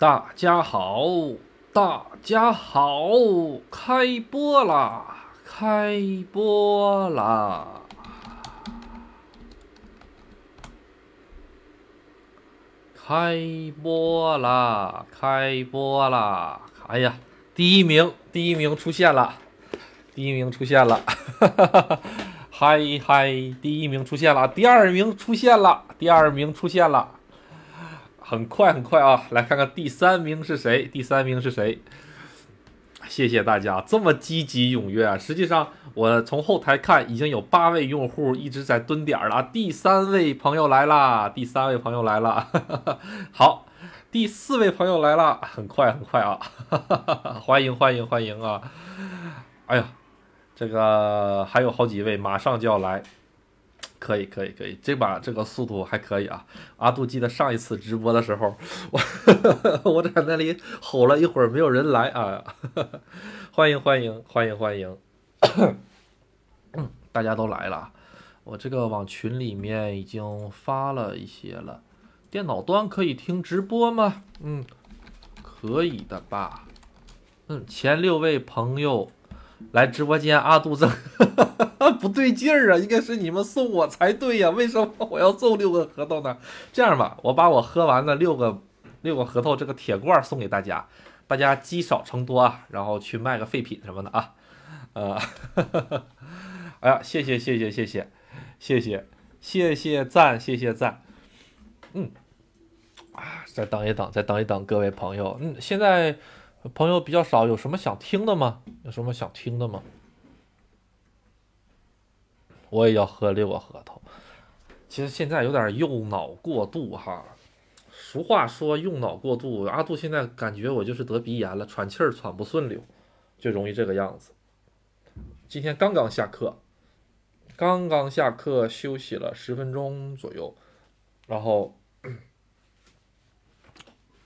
大家好，大家好，开播啦，开播啦，开播啦，开播啦！哎呀，第一名，第一名出现了，第一名出现了，哈哈哈哈！嗨嗨，第一名出现了，第二名出现了，第二名出现了。很快很快啊！来看看第三名是谁？第三名是谁？谢谢大家这么积极踊跃啊！实际上，我从后台看，已经有八位用户一直在蹲点了。第三位朋友来啦！第三位朋友来了，好，第四位朋友来了，很快很快啊！欢迎欢迎欢迎啊！哎呀，这个还有好几位马上就要来。可以可以可以，这把这个速度还可以啊！阿杜记得上一次直播的时候，我 我在那里吼了一会儿，没有人来啊！欢迎欢迎欢迎欢迎，大家都来了，我这个往群里面已经发了一些了。电脑端可以听直播吗？嗯，可以的吧？嗯，前六位朋友。来直播间，阿杜正不对劲儿啊！应该是你们送我才对呀，为什么我要送六个核桃呢？这样吧，我把我喝完的六个六个核桃这个铁罐送给大家，大家积少成多啊，然后去卖个废品什么的啊。呃，哎呀，谢谢谢谢谢谢谢谢谢谢赞谢谢赞，嗯，啊，再等一等，再等一等，各位朋友，嗯，现在。朋友比较少，有什么想听的吗？有什么想听的吗？我也要喝六个核桃。其实现在有点用脑过度哈。俗话说用脑过度，阿杜现在感觉我就是得鼻炎了，喘气儿喘不顺溜，就容易这个样子。今天刚刚下课，刚刚下课休息了十分钟左右，然后。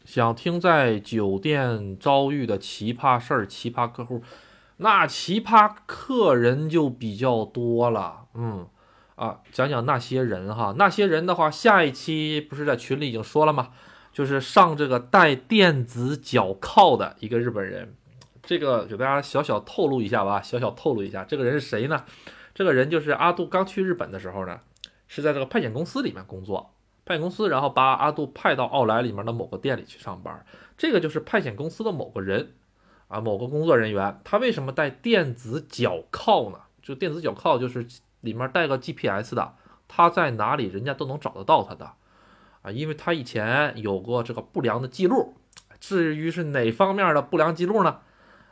想听在酒店遭遇的奇葩事儿、奇葩客户，那奇葩客人就比较多了。嗯，啊，讲讲那些人哈，那些人的话，下一期不是在群里已经说了吗？就是上这个带电子脚铐的一个日本人，这个给大家小小透露一下吧，小小透露一下，这个人是谁呢？这个人就是阿杜刚去日本的时候呢，是在这个派遣公司里面工作。派遣公司，然后把阿杜派到奥莱里面的某个店里去上班，这个就是派遣公司的某个人啊，某个工作人员。他为什么带电子脚铐呢？就电子脚铐就是里面带个 GPS 的，他在哪里人家都能找得到他的啊，因为他以前有过这个不良的记录。至于是哪方面的不良记录呢？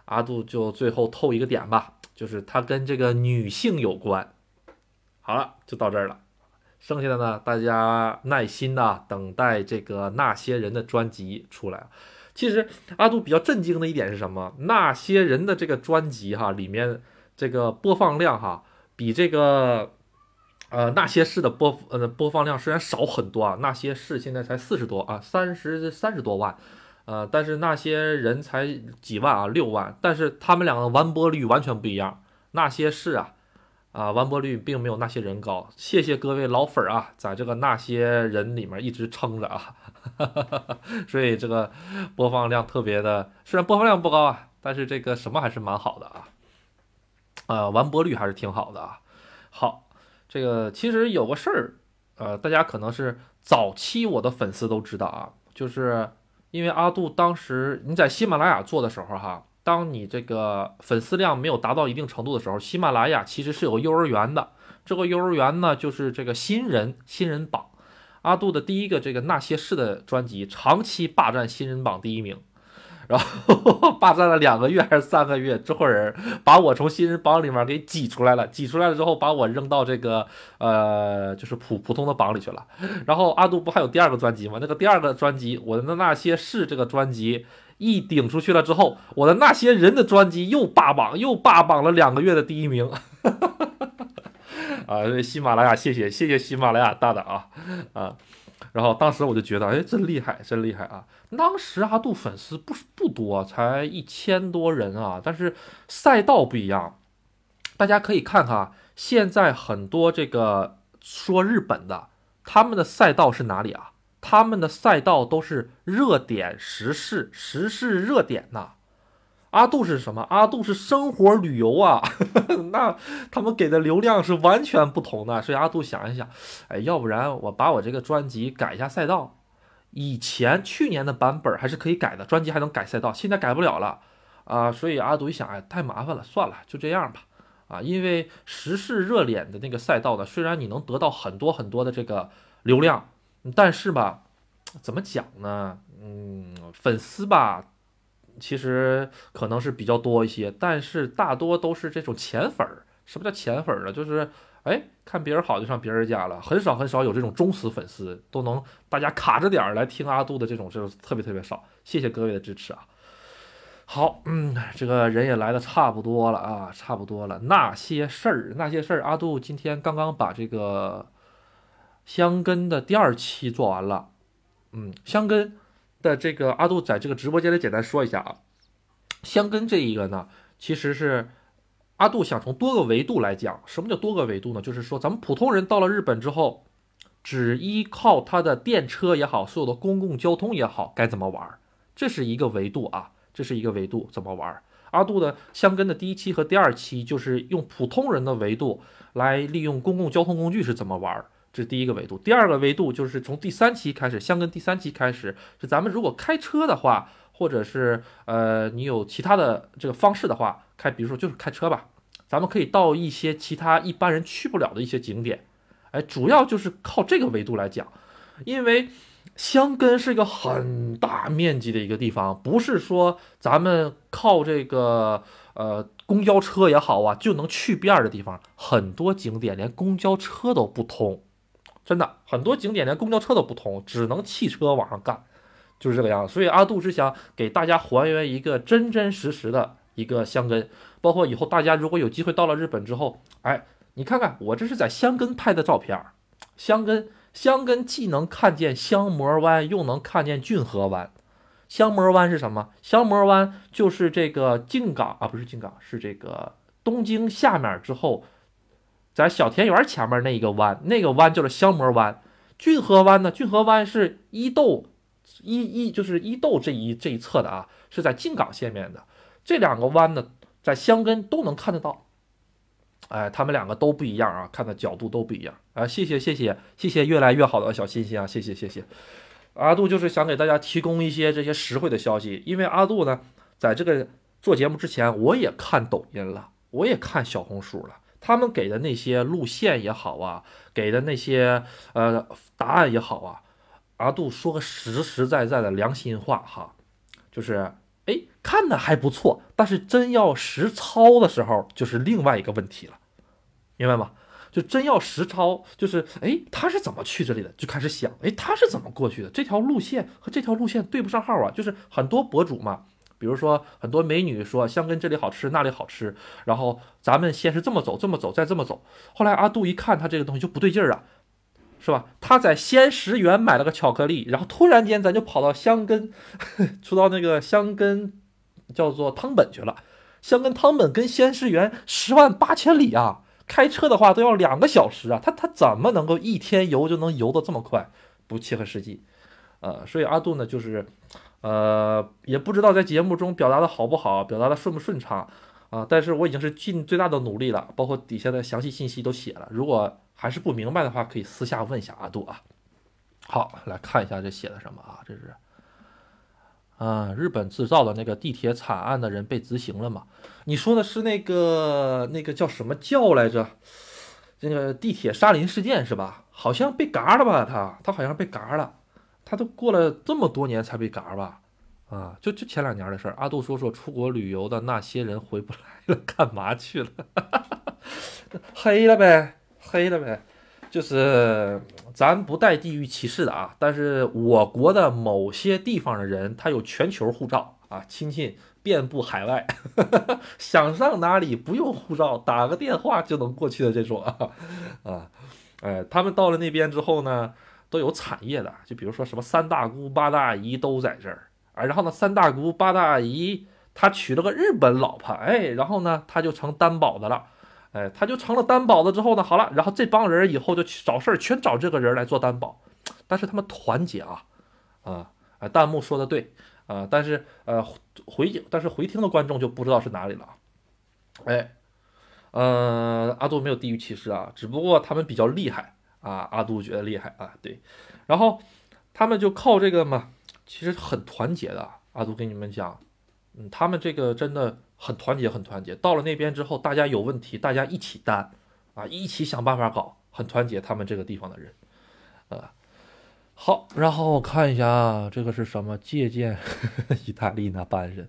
阿杜就最后透一个点吧，就是他跟这个女性有关。好了，就到这儿了。剩下的呢，大家耐心的等待这个那些人的专辑出来。其实阿杜比较震惊的一点是什么？那些人的这个专辑哈，里面这个播放量哈，比这个呃那些事的播呃播放量虽然少很多啊，那些事现在才四十多啊，三十三十多万，呃，但是那些人才几万啊，六万，但是他们两个完播率完全不一样。那些事啊。啊，完播率并没有那些人高。谢谢各位老粉儿啊，在这个那些人里面一直撑着啊，哈哈哈哈所以这个播放量特别的，虽然播放量不高啊，但是这个什么还是蛮好的啊，呃，完播率还是挺好的啊。好，这个其实有个事儿，呃，大家可能是早期我的粉丝都知道啊，就是因为阿杜当时你在喜马拉雅做的时候哈。当你这个粉丝量没有达到一定程度的时候，喜马拉雅其实是有幼儿园的。这个幼儿园呢，就是这个新人新人榜。阿杜的第一个这个那些事的专辑，长期霸占新人榜第一名，然后 霸占了两个月还是三个月，这会儿把我从新人榜里面给挤出来了。挤出来了之后，把我扔到这个呃，就是普普通的榜里去了。然后阿杜不还有第二个专辑吗？那个第二个专辑，我的那些事这个专辑。一顶出去了之后，我的那些人的专辑又霸榜，又霸榜了两个月的第一名。啊，喜马拉雅，谢谢谢谢喜马拉雅大大啊啊！然后当时我就觉得，哎，真厉害，真厉害啊！当时阿杜粉丝不不多，才一千多人啊。但是赛道不一样，大家可以看看，现在很多这个说日本的，他们的赛道是哪里啊？他们的赛道都是热点时事，时事热点呐。阿杜是什么？阿杜是生活旅游啊，那他们给的流量是完全不同的。所以阿杜想一想，哎，要不然我把我这个专辑改一下赛道。以前去年的版本还是可以改的，专辑还能改赛道，现在改不了了啊。所以阿杜一想，哎，太麻烦了，算了，就这样吧。啊，因为时事热点的那个赛道呢，虽然你能得到很多很多的这个流量，但是吧，怎么讲呢？嗯，粉丝吧。其实可能是比较多一些，但是大多都是这种浅粉儿。什么叫浅粉儿呢？就是哎，看别人好就上别人家了，很少很少有这种忠实粉丝，都能大家卡着点儿来听阿杜的这种，就特别特别少。谢谢各位的支持啊！好，嗯，这个人也来的差不多了啊，差不多了。那些事儿，那些事儿，阿杜今天刚刚把这个香根的第二期做完了。嗯，香根。的这个阿杜在这个直播间里简单说一下啊，香根这一个呢，其实是阿杜想从多个维度来讲，什么叫多个维度呢？就是说咱们普通人到了日本之后，只依靠他的电车也好，所有的公共交通也好，该怎么玩？这是一个维度啊，这是一个维度，怎么玩？阿杜的香根的第一期和第二期就是用普通人的维度来利用公共交通工具是怎么玩？这是第一个维度，第二个维度就是从第三期开始，相跟第三期开始，是咱们如果开车的话，或者是呃你有其他的这个方式的话，开，比如说就是开车吧，咱们可以到一些其他一般人去不了的一些景点，哎，主要就是靠这个维度来讲，因为香根是一个很大面积的一个地方，不是说咱们靠这个呃公交车也好啊就能去遍的地方，很多景点连公交车都不通。真的很多景点连公交车都不通，只能汽车往上干，就是这个样子。所以阿杜是想给大家还原一个真真实实的一个箱根，包括以后大家如果有机会到了日本之后，哎，你看看我这是在箱根拍的照片儿，香根箱根既能看见香模湾，又能看见骏河湾。香模湾是什么？香模湾就是这个静冈啊，不是静冈，是这个东京下面之后。在小田园前面那一个湾，那个湾就是香模湾。骏河湾呢？骏河湾是伊豆伊伊就是伊豆这一这一侧的啊，是在静冈县面的。这两个湾呢，在香根都能看得到。哎，他们两个都不一样啊，看的角度都不一样啊。谢谢谢谢谢谢越来越好的小心心啊！谢谢谢谢。阿杜就是想给大家提供一些这些实惠的消息，因为阿杜呢，在这个做节目之前，我也看抖音了，我也看小红书了。他们给的那些路线也好啊，给的那些呃答案也好啊，阿杜说个实实在在的良心话哈，就是哎看的还不错，但是真要实操的时候就是另外一个问题了，明白吗？就真要实操，就是哎他是怎么去这里的？就开始想，哎他是怎么过去的？这条路线和这条路线对不上号啊，就是很多博主嘛。比如说，很多美女说香根这里好吃，那里好吃，然后咱们先是这么走，这么走，再这么走。后来阿杜一看，他这个东西就不对劲儿啊，是吧？他在仙石园买了个巧克力，然后突然间咱就跑到香根，出到那个香根叫做汤本去了。香根汤本跟仙石园十万八千里啊，开车的话都要两个小时啊。他他怎么能够一天游就能游得这么快？不切合实际。呃，所以阿杜呢，就是。呃，也不知道在节目中表达的好不好，表达的顺不顺畅啊。但是我已经是尽最大的努力了，包括底下的详细信息都写了。如果还是不明白的话，可以私下问一下阿杜啊。好，来看一下这写的什么啊？这是，啊，日本制造的那个地铁惨案的人被执行了吗？你说的是那个那个叫什么教来着？那个地铁沙林事件是吧？好像被嘎了吧？他他好像被嘎了。他都过了这么多年才被嘎吧？啊，就就前两年的事儿。阿杜说说出国旅游的那些人回不来了，干嘛去了？黑了呗，黑了呗。就是咱不带地域歧视的啊，但是我国的某些地方的人，他有全球护照啊，亲戚遍布海外，想上哪里不用护照，打个电话就能过去的这种啊啊，哎，他们到了那边之后呢？都有产业的，就比如说什么三大姑八大姨都在这儿。啊，然后呢，三大姑八大姨他娶了个日本老婆，哎，然后呢，他就成担保的了，哎，他就成了担保的之后呢，好了，然后这帮人以后就找事儿，全找这个人来做担保，但是他们团结啊，啊啊！弹幕说的对啊，但是呃回但是回听的观众就不知道是哪里了，哎，呃，阿杜没有地域歧视啊，只不过他们比较厉害啊，阿杜觉得厉害啊，对，然后他们就靠这个嘛，其实很团结的，阿杜跟你们讲，嗯，他们这个真的很团结，很团结。到了那边之后，大家有问题，大家一起担啊，一起想办法搞，很团结。他们这个地方的人，啊。好，然后我看一下啊，这个是什么？借鉴呵 呵意大利那班人，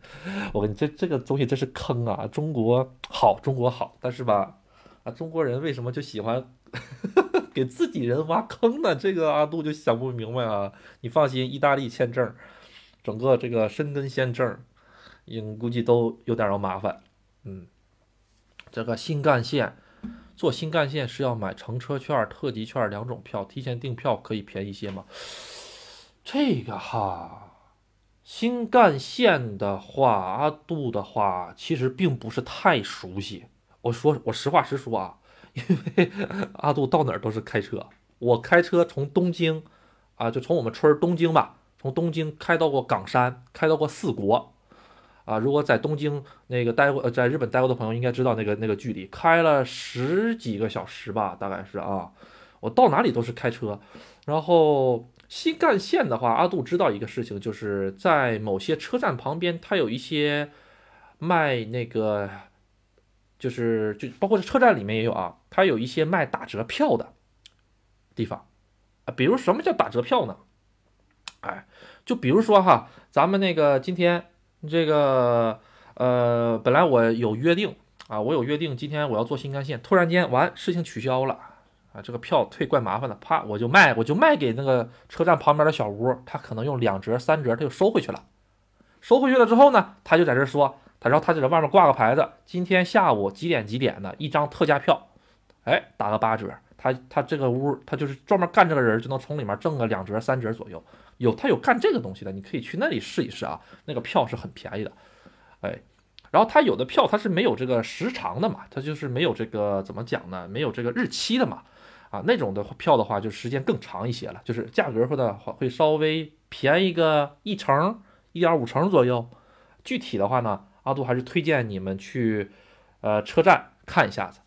我跟你这这个东西真是坑啊！中国好，中国好，但是吧，啊，中国人为什么就喜欢呵呵给自己人挖坑呢？这个阿杜就想不明白啊！你放心，意大利签证，整个这个申根签证，应估计都有点儿麻烦。嗯，这个新干线。坐新干线是要买乘车券、特急券两种票，提前订票可以便宜些吗？这个哈，新干线的话，阿杜的话其实并不是太熟悉。我说我实话实说啊，因为阿杜到哪儿都是开车，我开车从东京啊，就从我们村东京吧，从东京开到过冈山，开到过四国。啊，如果在东京那个待过，呃，在日本待过的朋友应该知道那个那个距离，开了十几个小时吧，大概是啊。我到哪里都是开车。然后新干线的话，阿杜知道一个事情，就是在某些车站旁边，它有一些卖那个，就是就包括车站里面也有啊，它有一些卖打折票的地方啊。比如什么叫打折票呢？哎，就比如说哈，咱们那个今天。这个呃，本来我有约定啊，我有约定，今天我要坐新干线，突然间完事情取消了啊，这个票退怪麻烦的，啪我就卖，我就卖给那个车站旁边的小屋，他可能用两折三折，他就收回去了。收回去了之后呢，他就在这说，他然后他就在外面挂个牌子，今天下午几点几点的一张特价票，哎，打个八折，他他这个屋他就是专门干这个人，就能从里面挣个两折三折左右。有他有干这个东西的，你可以去那里试一试啊，那个票是很便宜的，哎，然后他有的票他是没有这个时长的嘛，他就是没有这个怎么讲呢，没有这个日期的嘛，啊，那种的票的话就时间更长一些了，就是价格会的话会稍微便宜个一成、一点五成左右。具体的话呢，阿杜还是推荐你们去呃车站看一下子，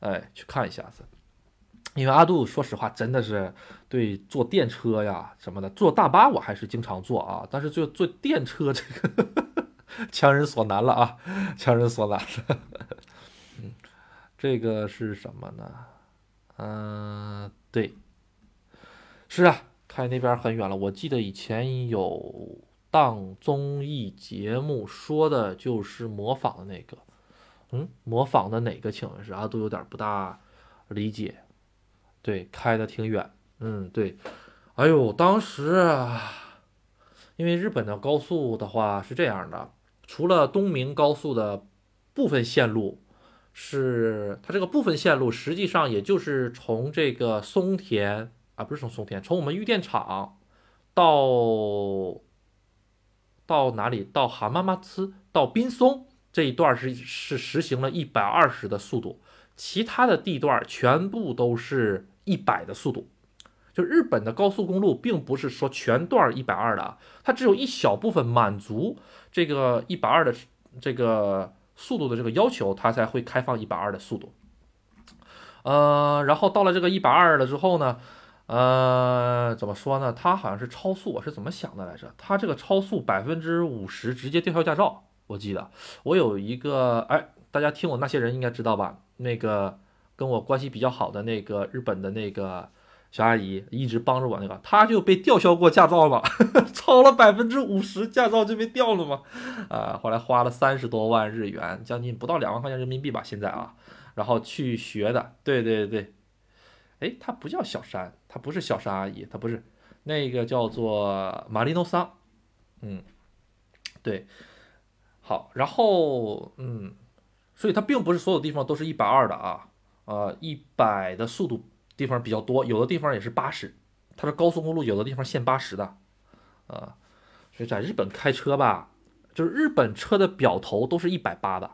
哎，去看一下子。因为阿杜说实话，真的是对坐电车呀什么的，坐大巴我还是经常坐啊，但是就坐电车这个强人所难了啊，强人所难了。嗯，这个是什么呢？嗯，对，是啊，开那边很远了。我记得以前有档综艺节目说的就是模仿的那个，嗯，模仿的哪个？请问是阿杜有点不大理解。对，开的挺远，嗯，对，哎呦，当时啊，因为日本的高速的话是这样的，除了东名高速的部分线路，是它这个部分线路实际上也就是从这个松田啊，不是从松田，从我们玉电厂到到哪里？到蛤蟆马兹到滨松这一段是是实行了一百二十的速度，其他的地段全部都是。一百的速度，就日本的高速公路，并不是说全段一百二的啊，它只有一小部分满足这个一百二的这个速度的这个要求，它才会开放一百二的速度。呃，然后到了这个一百二了之后呢，呃，怎么说呢？它好像是超速，我是怎么想的来着？它这个超速百分之五十直接吊销驾照，我记得我有一个，哎，大家听我那些人应该知道吧？那个。跟我关系比较好的那个日本的那个小阿姨，一直帮着我那个，她就被吊销过驾照了，超了百分之五十，驾照就被吊了嘛。啊，后来花了三十多万日元，将近不到两万块钱人民币吧，现在啊，然后去学的。对对对，哎，她不叫小山，她不是小山阿姨，她不是，那个叫做玛丽诺桑。嗯，对，好，然后嗯，所以它并不是所有地方都是一百二的啊。呃，一百的速度地方比较多，有的地方也是八十。它是高速公路，有的地方限八十的。啊，所以在日本开车吧，就是日本车的表头都是一百八的。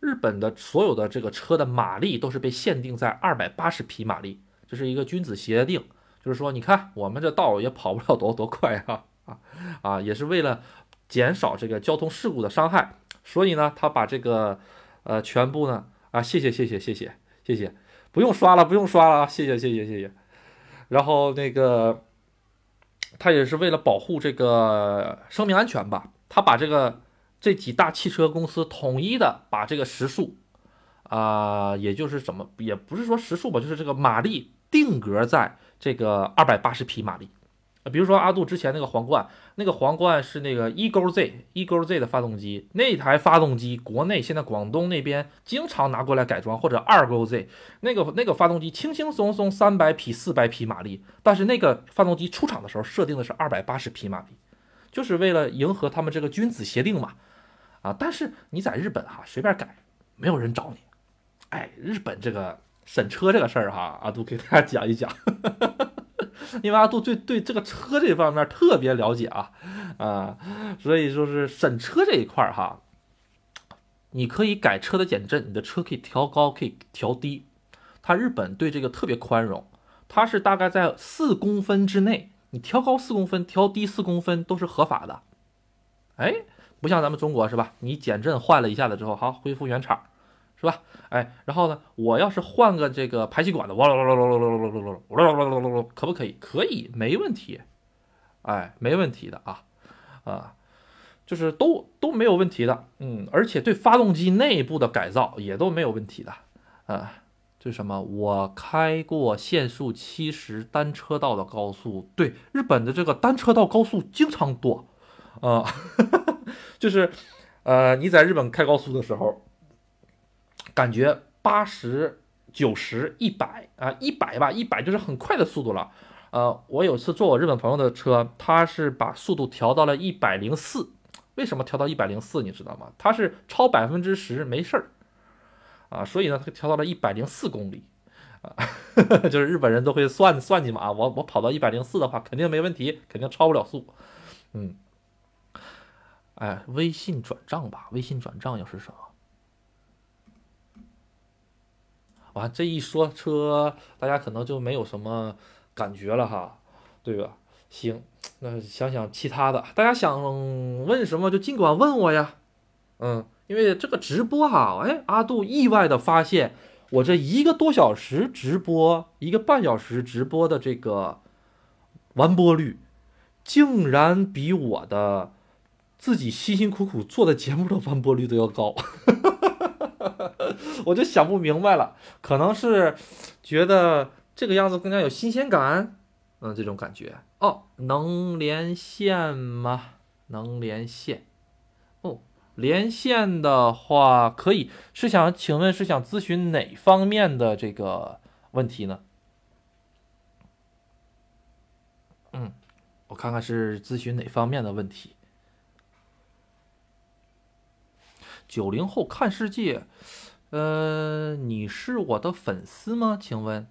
日本的所有的这个车的马力都是被限定在二百八十匹马力，这是一个君子协定，就是说，你看我们这道也跑不了多多快啊啊啊，也是为了减少这个交通事故的伤害，所以呢，他把这个呃全部呢啊，谢谢谢谢谢谢谢谢，不用刷了不用刷了，谢谢谢谢谢谢。然后那个他也是为了保护这个生命安全吧，他把这个这几大汽车公司统一的把这个时速啊，也就是怎么也不是说时速吧，就是这个马力定格在这个二百八十匹马力。比如说阿杜之前那个皇冠，那个皇冠是那个一勾 Z 一勾 Z 的发动机，那台发动机国内现在广东那边经常拿过来改装，或者二勾 Z 那个那个发动机轻轻松松三百匹四百匹马力，但是那个发动机出厂的时候设定的是二百八十匹马力，就是为了迎合他们这个君子协定嘛，啊，但是你在日本哈随便改，没有人找你，哎，日本这个审车这个事儿哈，阿杜给大家讲一讲。因为阿杜对对这个车这方面特别了解啊，啊，所以说是审车这一块儿哈，你可以改车的减震，你的车可以调高，可以调低。它日本对这个特别宽容，它是大概在四公分之内，你调高四公分，调低四公分都是合法的。哎，不像咱们中国是吧？你减震换了一下子之后，好恢复原厂。是吧？哎，然后呢？我要是换个这个排气管的，哇啦啦啦啦啦啦啦啦啦啦啦啦啦，可不可以？可以，没问题。哎，没问题的啊啊，就是都都没有问题的。嗯，而且对发动机内部的改造也都没有问题的。啊，这是什么？我开过限速七十单车道的高速，对，日本的这个单车道高速经常多。啊，就是呃，你在日本开高速的时候。感觉八十九十一百啊，一百吧，一百就是很快的速度了。呃，我有次坐我日本朋友的车，他是把速度调到了一百零四。为什么调到一百零四？你知道吗？他是超百分之十没事儿啊，所以呢，他调到了一百零四公里啊，就是日本人都会算算计嘛啊，我我跑到一百零四的话，肯定没问题，肯定超不了速。嗯，哎，微信转账吧，微信转账又是什么？完这一说车，大家可能就没有什么感觉了哈，对吧？行，那想想其他的，大家想问什么就尽管问我呀。嗯，因为这个直播哈，哎，阿杜意外的发现，我这一个多小时直播，一个半小时直播的这个完播率，竟然比我的自己辛辛苦苦做的节目的完播率都要高。我就想不明白了，可能是觉得这个样子更加有新鲜感，嗯，这种感觉哦。能连线吗？能连线？哦，连线的话可以。是想请问是想咨询哪方面的这个问题呢？嗯，我看看是咨询哪方面的问题。九零后看世界。呃，你是我的粉丝吗？请问？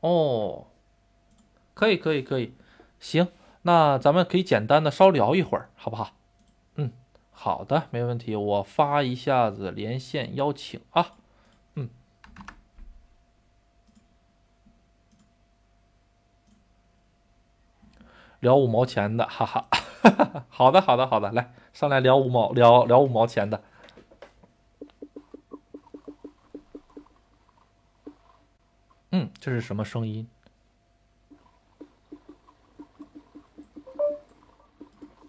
哦，可以，可以，可以，行，那咱们可以简单的稍聊一会儿，好不好？嗯，好的，没问题，我发一下子连线邀请啊。嗯，聊五毛钱的，哈哈，好的，好的，好的，来上来聊五毛，聊聊五毛钱的。嗯，这是什么声音？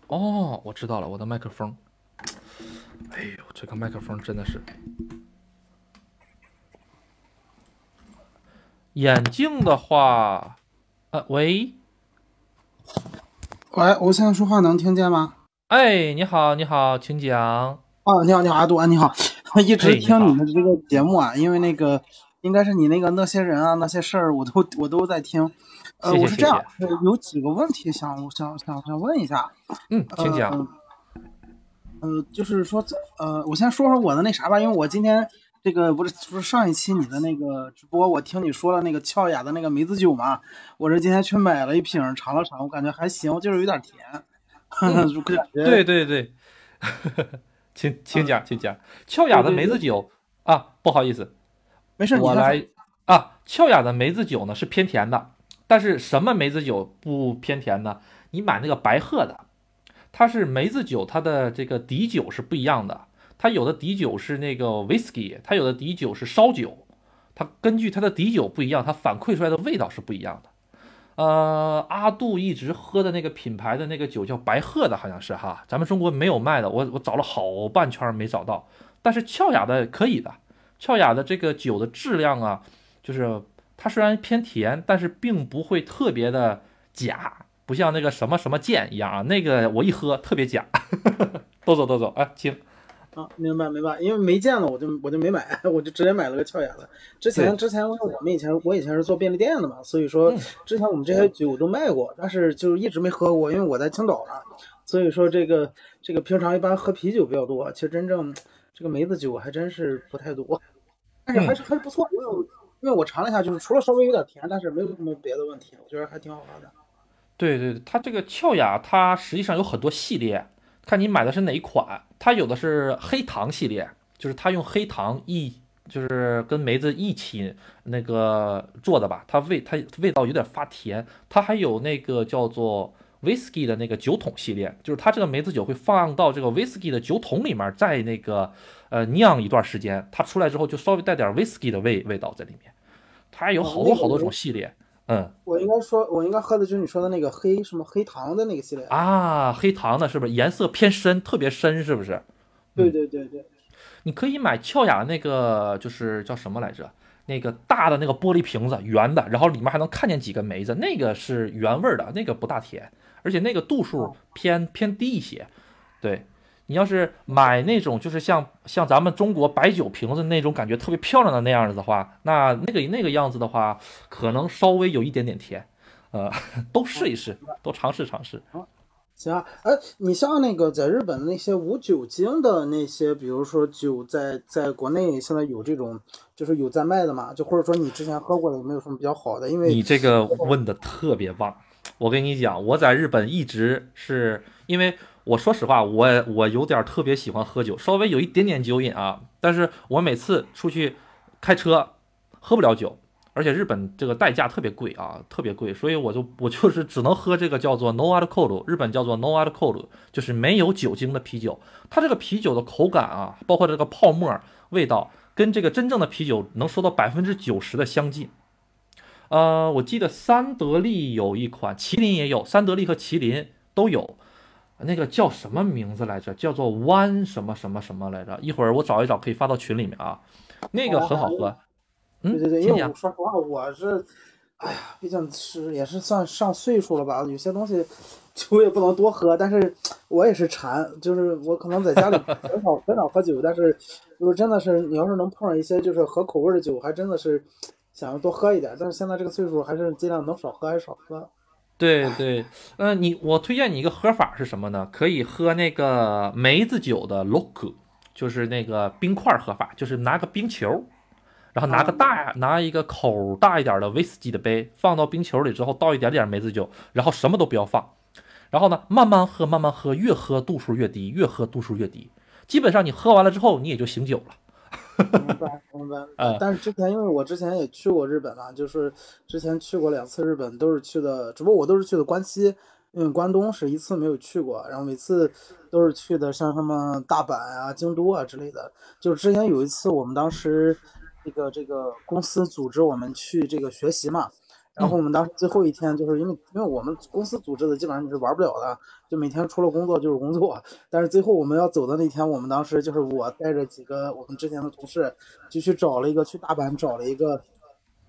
哦，我知道了，我的麦克风。哎呦，这个麦克风真的是。眼镜的话，呃，喂，喂，我现在说话能听见吗？哎，你好，你好，请讲。哦，你好，你好，阿杜啊，你好，我一直听你的这个节目啊，因为那个。应该是你那个那些人啊，那些事儿，我都 我都在听。呃，我是这样，有几个问题想想想想问一下。嗯，请讲。呃，就是说，呃，我先说说我的那啥吧，因为我今天这个不是不是上一期你的那个直播，我听你说了那个俏雅的那个梅子酒嘛，我这今天去买了一瓶尝了尝，我感觉还行，就是有点甜。对对对，请请讲，请讲，俏雅的梅子酒啊，不好意思。没事，我来啊，俏雅的梅子酒呢是偏甜的，但是什么梅子酒不偏甜呢？你买那个白鹤的，它是梅子酒，它的这个底酒是不一样的。它有的底酒是那个 whisky，它有的底酒是烧酒，它根据它的底酒不一样，它反馈出来的味道是不一样的。呃，阿杜一直喝的那个品牌的那个酒叫白鹤的，好像是哈，咱们中国没有卖的，我我找了好半圈没找到。但是俏雅的可以的，俏雅的这个酒的质量啊，就是它虽然偏甜，但是并不会特别的假，不像那个什么什么剑一样啊，那个我一喝特别假。都走都走，哎，请。啊，明白明白，因为没见了，我就我就没买，我就直接买了个俏雅的。之前之前我们以前我以前是做便利店的嘛，所以说之前我们这些酒都卖过，但是就是一直没喝过，因为我在青岛呢，所以说这个这个平常一般喝啤酒比较多，其实真正这个梅子酒还真是不太多，但是还是还是不错，因为因为我尝了一下，就是除了稍微有点甜，但是没有什么别的问题，我觉得还挺好喝的。对对，它这个俏雅它实际上有很多系列。看你买的是哪一款，它有的是黑糖系列，就是它用黑糖一，就是跟梅子一起那个做的吧，它味它味道有点发甜。它还有那个叫做 whisky 的那个酒桶系列，就是它这个梅子酒会放到这个 whisky 的酒桶里面，再那个呃酿一段时间，它出来之后就稍微带点 whisky 的味味道在里面。它有好多好多种系列。嗯，我应该说，我应该喝的就是你说的那个黑什么黑糖的那个系列。啊，黑糖的是不是？颜色偏深，特别深，是不是？对对对对，你可以买俏雅那个，就是叫什么来着？那个大的那个玻璃瓶子，圆的，然后里面还能看见几个梅子，那个是原味的，那个不大甜，而且那个度数偏偏低一些，对。你要是买那种就是像像咱们中国白酒瓶子那种感觉特别漂亮的那样子的话，那那个那个样子的话，可能稍微有一点点甜，呃，都试一试，都尝试尝试。行啊，哎，你像那个在日本的那些无酒精的那些，比如说酒，在在国内现在有这种就是有在卖的嘛？就或者说你之前喝过的有没有什么比较好的？因为你这个问的特别棒，我跟你讲，我在日本一直是因为。我说实话，我我有点特别喜欢喝酒，稍微有一点点酒瘾啊。但是我每次出去开车喝不了酒，而且日本这个代驾特别贵啊，特别贵，所以我就我就是只能喝这个叫做 no alcohol，日本叫做 no alcohol，就是没有酒精的啤酒。它这个啤酒的口感啊，包括这个泡沫味道，跟这个真正的啤酒能说到百分之九十的相近。呃，我记得三得利有一款，麒麟也有，三得利和麒麟都有。那个叫什么名字来着？叫做弯什么什么什么来着？一会儿我找一找，可以发到群里面啊。那个很好喝。对对对，因为我说实话，我是，哎呀，毕竟是也是算上岁数了吧，有些东西酒也不能多喝。但是我也是馋，就是我可能在家里 很少很少喝酒，但是如果真的是，你要是能碰上一些就是合口味的酒，还真的是想要多喝一点。但是现在这个岁数，还是尽量能少喝还是少喝。对对，嗯，你我推荐你一个喝法是什么呢？可以喝那个梅子酒的 lock，就是那个冰块喝法，就是拿个冰球，然后拿个大拿一个口大一点的威士忌的杯，放到冰球里之后倒一点点梅子酒，然后什么都不要放，然后呢慢慢喝慢慢喝，越喝度数越低，越喝度数越低，基本上你喝完了之后你也就醒酒了。明白明白，但是之前因为我之前也去过日本嘛，就是之前去过两次日本，都是去的，只不过我都是去的关西，因为关东是一次没有去过，然后每次都是去的像什么大阪啊、京都啊之类的。就是之前有一次，我们当时这个这个公司组织我们去这个学习嘛。然后我们当时最后一天，就是因为因为我们公司组织的基本上你是玩不了的，就每天除了工作就是工作。但是最后我们要走的那天，我们当时就是我带着几个我们之前的同事，就去找了一个去大阪找了一个，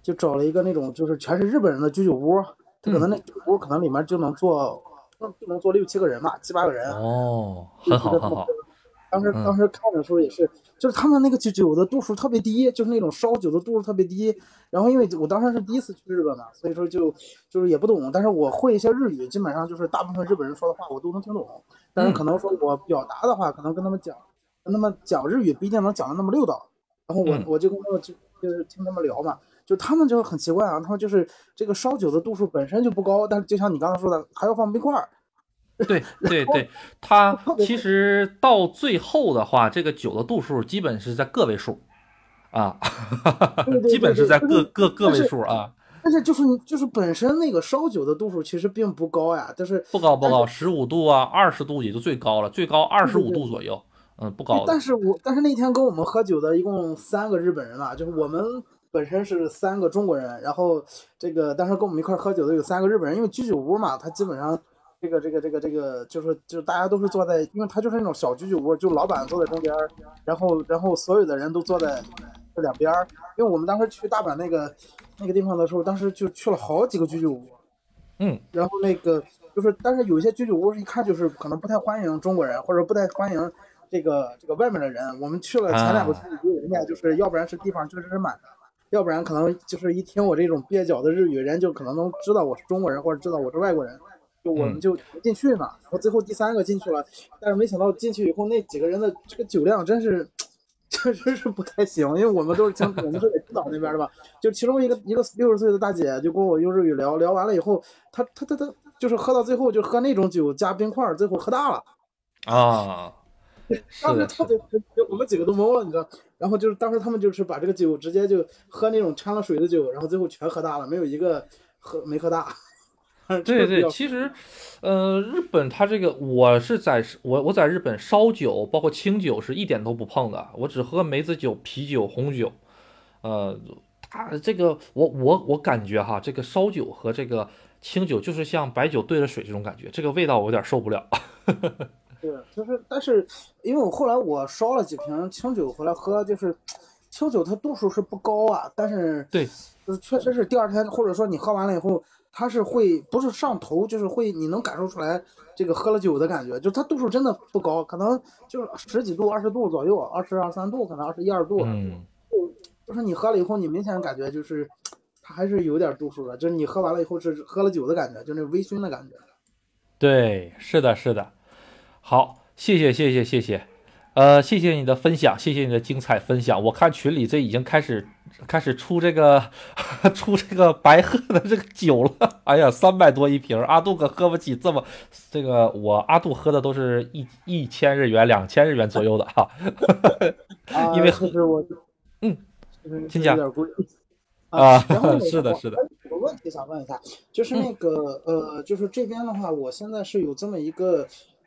就找了一个那种就是全是日本人的居酒屋，他可能那屋可能里面就能坐，就能坐六七个人吧，七八个人。哦，很好很好。当时当时看的时候也是，就是他们那个酒酒的度数特别低，就是那种烧酒的度数特别低。然后因为我当时是第一次去日本嘛，所以说就就是也不懂，但是我会一些日语，基本上就是大部分日本人说的话我都能听懂。但是可能说我表达的话，可能跟他们讲，跟他们讲日语不一定能讲的那么溜道。然后我我就跟他们就就是听他们聊嘛，就他们就很奇怪啊，他们就是这个烧酒的度数本身就不高，但是就像你刚才说的，还要放冰块。对对对，它其实到最后的话，这个酒的度数基本是在个位数。啊，对 对基本是在个个个位数啊，但是就是就是本身那个烧酒的度数其实并不高呀，但是不高不高，十五度啊，二十度也就最高了，最高二十五度左右，嗯，不高但。是我但是那天跟我们喝酒的一共三个日本人啊，就是我们本身是三个中国人，然后这个当时跟我们一块喝酒的有三个日本人，因为居酒屋嘛，他基本上这个这个这个这个就是就是大家都是坐在，因为他就是那种小居酒屋，就老板坐在中间，然后然后所有的人都坐在这两边儿，因为我们当时去大阪那个那个地方的时候，当时就去了好几个居酒屋，嗯，然后那个就是，但是有一些居酒屋一看就是可能不太欢迎中国人，或者不太欢迎这个这个外面的人。我们去了前两个居酒屋，人家就是要不然是地方确实是满的，要不然可能就是一听我这种蹩脚的日语，人就可能能知道我是中国人或者知道我是外国人，就我们嗯就没进去嘛。然后最后第三个进去了，但是没想到进去以后那几个人的这个酒量真是。确实是不太行，因为我们都是江，我们是在青岛那边的吧，就其中一个一个六十岁的大姐就跟我用日语聊，聊完了以后，她她她她就是喝到最后就喝那种酒加冰块儿，最后喝大了，啊，当时特别，我们几个都懵了，你知道。然后就是当时他们就是把这个酒直接就喝那种掺了水的酒，然后最后全喝大了，没有一个喝没喝大。对 对，其实，呃，日本它这个我是在我我在日本烧酒，包括清酒是一点都不碰的，我只喝梅子酒、啤酒、红酒，呃，它这个我我我感觉哈，这个烧酒和这个清酒就是像白酒兑了水这种感觉，这个味道我有点受不了。对，就是，但是因为我后来我烧了几瓶清酒回来喝，就是清酒它度数是不高啊，但是对，就是确实是第二天或者说你喝完了以后，它是会不是上头，就是会你能感受出来这个喝了酒的感觉，就它度数真的不高，可能就是十几度、二十度左右，二十二三度，可能二十一二度，嗯，就是你喝了以后，你明显感觉就是它还是有点度数的，就是你喝完了以后是喝了酒的感觉，就那微醺的感觉。对，是的，是的。好，谢谢谢谢谢谢，呃，谢谢你的分享，谢谢你的精彩分享。我看群里这已经开始开始出这个 出这个白鹤的这个酒了，哎呀，三百多一瓶，阿杜可喝不起这么这个，我阿杜喝的都是一一千日元、两千日元左右的哈。啊，因为其实我，嗯，就是请讲有点贵啊是的是的，有个问题想问一下，就是那个、呃，就是这边的话，我现在是有这么一个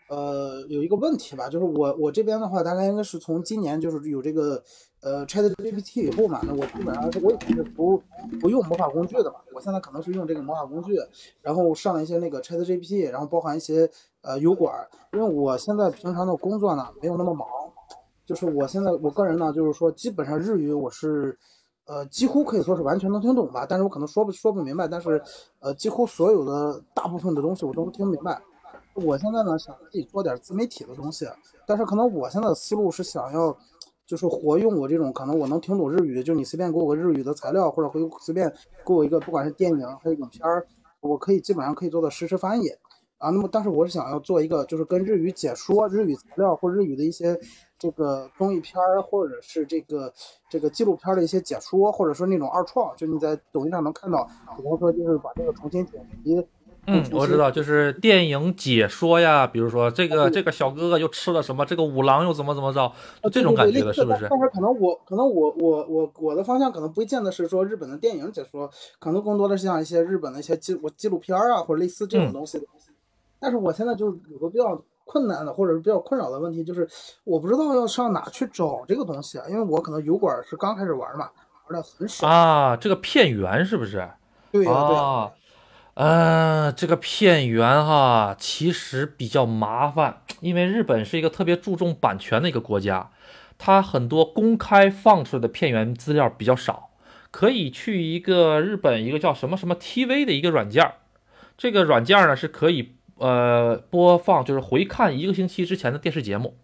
呃有一个问题吧，就是我我这边的话，大概应该是从今年就是有这个呃 Chat GPT 以后嘛，那我基本上是我已经是不不用魔法工具的嘛，我现在可能是用这个魔法工具，然后上一些那个 Chat GPT，然后包含一些呃油管，因为我现在平常的工作呢没有那么忙。就是我现在我个人呢，就是说基本上日语我是，呃，几乎可以说是完全能听懂吧，但是我可能说不说不明白，但是呃，几乎所有的大部分的东西我都能听明白。我现在呢想自己做点自媒体的东西，但是可能我现在的思路是想要，就是活用我这种可能我能听懂日语，就你随便给我个日语的材料，或者会随便给我一个不管是电影还是影片儿，我可以基本上可以做到实时翻译。啊，那么但是我是想要做一个，就是跟日语解说、日语材料或日语的一些这个综艺片儿，或者是这个这个纪录片的一些解说，或者说那种二创，就你在抖音上能看到，比方说就是把这个重新剪辑。嗯，我知道，就是电影解说呀，比如说这个这个小哥哥又吃了什么，这个五郎又怎么怎么着，就这种感觉的，是不是？但是可能我可能我我我我的方向可能不见得是说日本的电影解说，可能更多的是像一些日本的一些纪我纪录片啊，或者类似这种东西的。但是我现在就有个比较困难的，或者是比较困扰的问题，就是我不知道要上哪去找这个东西啊，因为我可能油管是刚开始玩嘛，玩的很少啊。这个片源是不是？对呀、对呀、啊。呃，这个片源哈，其实比较麻烦，因为日本是一个特别注重版权的一个国家，它很多公开放出来的片源资料比较少，可以去一个日本一个叫什么什么 TV 的一个软件，这个软件呢是可以呃播放，就是回看一个星期之前的电视节目，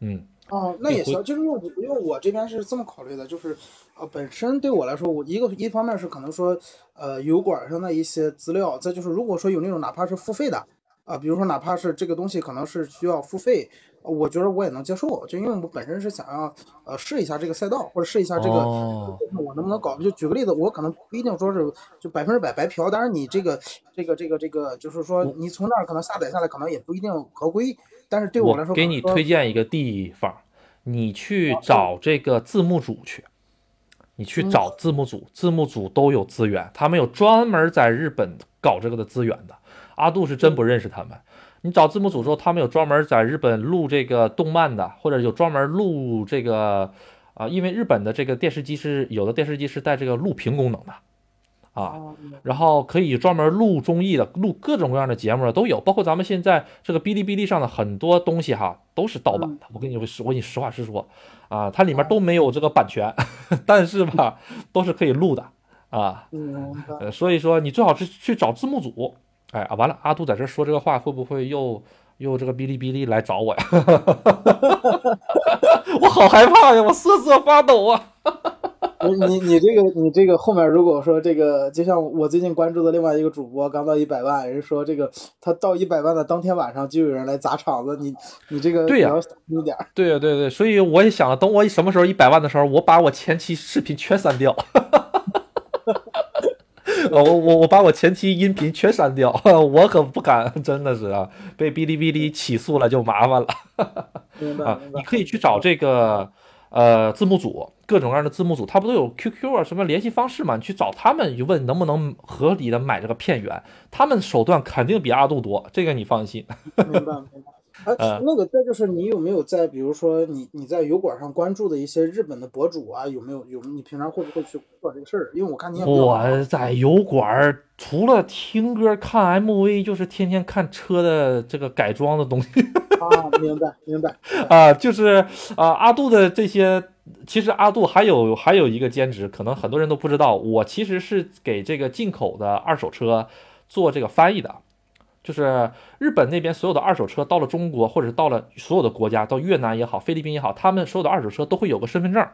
嗯。哦，那也行，就是因为因为我这边是这么考虑的，就是，呃，本身对我来说，我一个一方面是可能说，呃，油管上的一些资料，再就是如果说有那种哪怕是付费的，啊、比如说哪怕是这个东西可能是需要付费，我觉得我也能接受，就因为我本身是想要呃试一下这个赛道，或者试一下这个、哦、我能不能搞。就举个例子，我可能不一定说是就百分之百白嫖，但是你这个这个这个这个，就是说你从那儿可能下载下来，可能也不一定合规。但是对我来说，给你推荐一个地方，你去找这个字幕组去。你去找字幕组，字幕组都有资源，他们有专门在日本搞这个的资源的。阿杜是真不认识他们。你找字幕组之后，他们有专门在日本录这个动漫的，或者有专门录这个啊，因为日本的这个电视机是有的电视机是带这个录屏功能的啊，然后可以专门录综艺的，录各种各样的节目都有，包括咱们现在这个哔哩哔哩上的很多东西哈，都是盗版的。我跟你说，我跟你实话实说。啊，它里面都没有这个版权，但是吧，都是可以录的啊。呃，所以说你最好是去找字幕组。哎啊，完了，阿杜在这说这个话，会不会又又这个哔哩哔哩来找我呀？我好害怕呀，我瑟瑟发抖啊。你你这个你这个后面如果说这个，就像我最近关注的另外一个主播刚到一百万，人说这个他到一百万的当天晚上就有人来砸场子，你你这个对呀，一点，对呀对对，所以我也想了，等我什么时候一百万的时候，我把我前期视频全删掉，我我我把我前期音频全删掉，我可不敢，真的是啊，被哔哩哔哩起诉了就麻烦了，啊，你可以去找这个。呃，字幕组各种各样的字幕组，他不都有 QQ 啊，什么联系方式嘛？你去找他们，就问能不能合理的买这个片源，他们手段肯定比阿杜多，这个你放心。明 白明白。哎，那个再就是你有没有在，比如说你你在油管上关注的一些日本的博主啊，有没有有？你平常会不会去做这个事儿？因为我看你我在油管除了听歌看 MV，就是天天看车的这个改装的东西。啊，明白明白。啊，就是啊，阿杜的这些，其实阿杜还有还有一个兼职，可能很多人都不知道，我其实是给这个进口的二手车做这个翻译的。就是日本那边所有的二手车到了中国，或者到了所有的国家，到越南也好，菲律宾也好，他们所有的二手车都会有个身份证。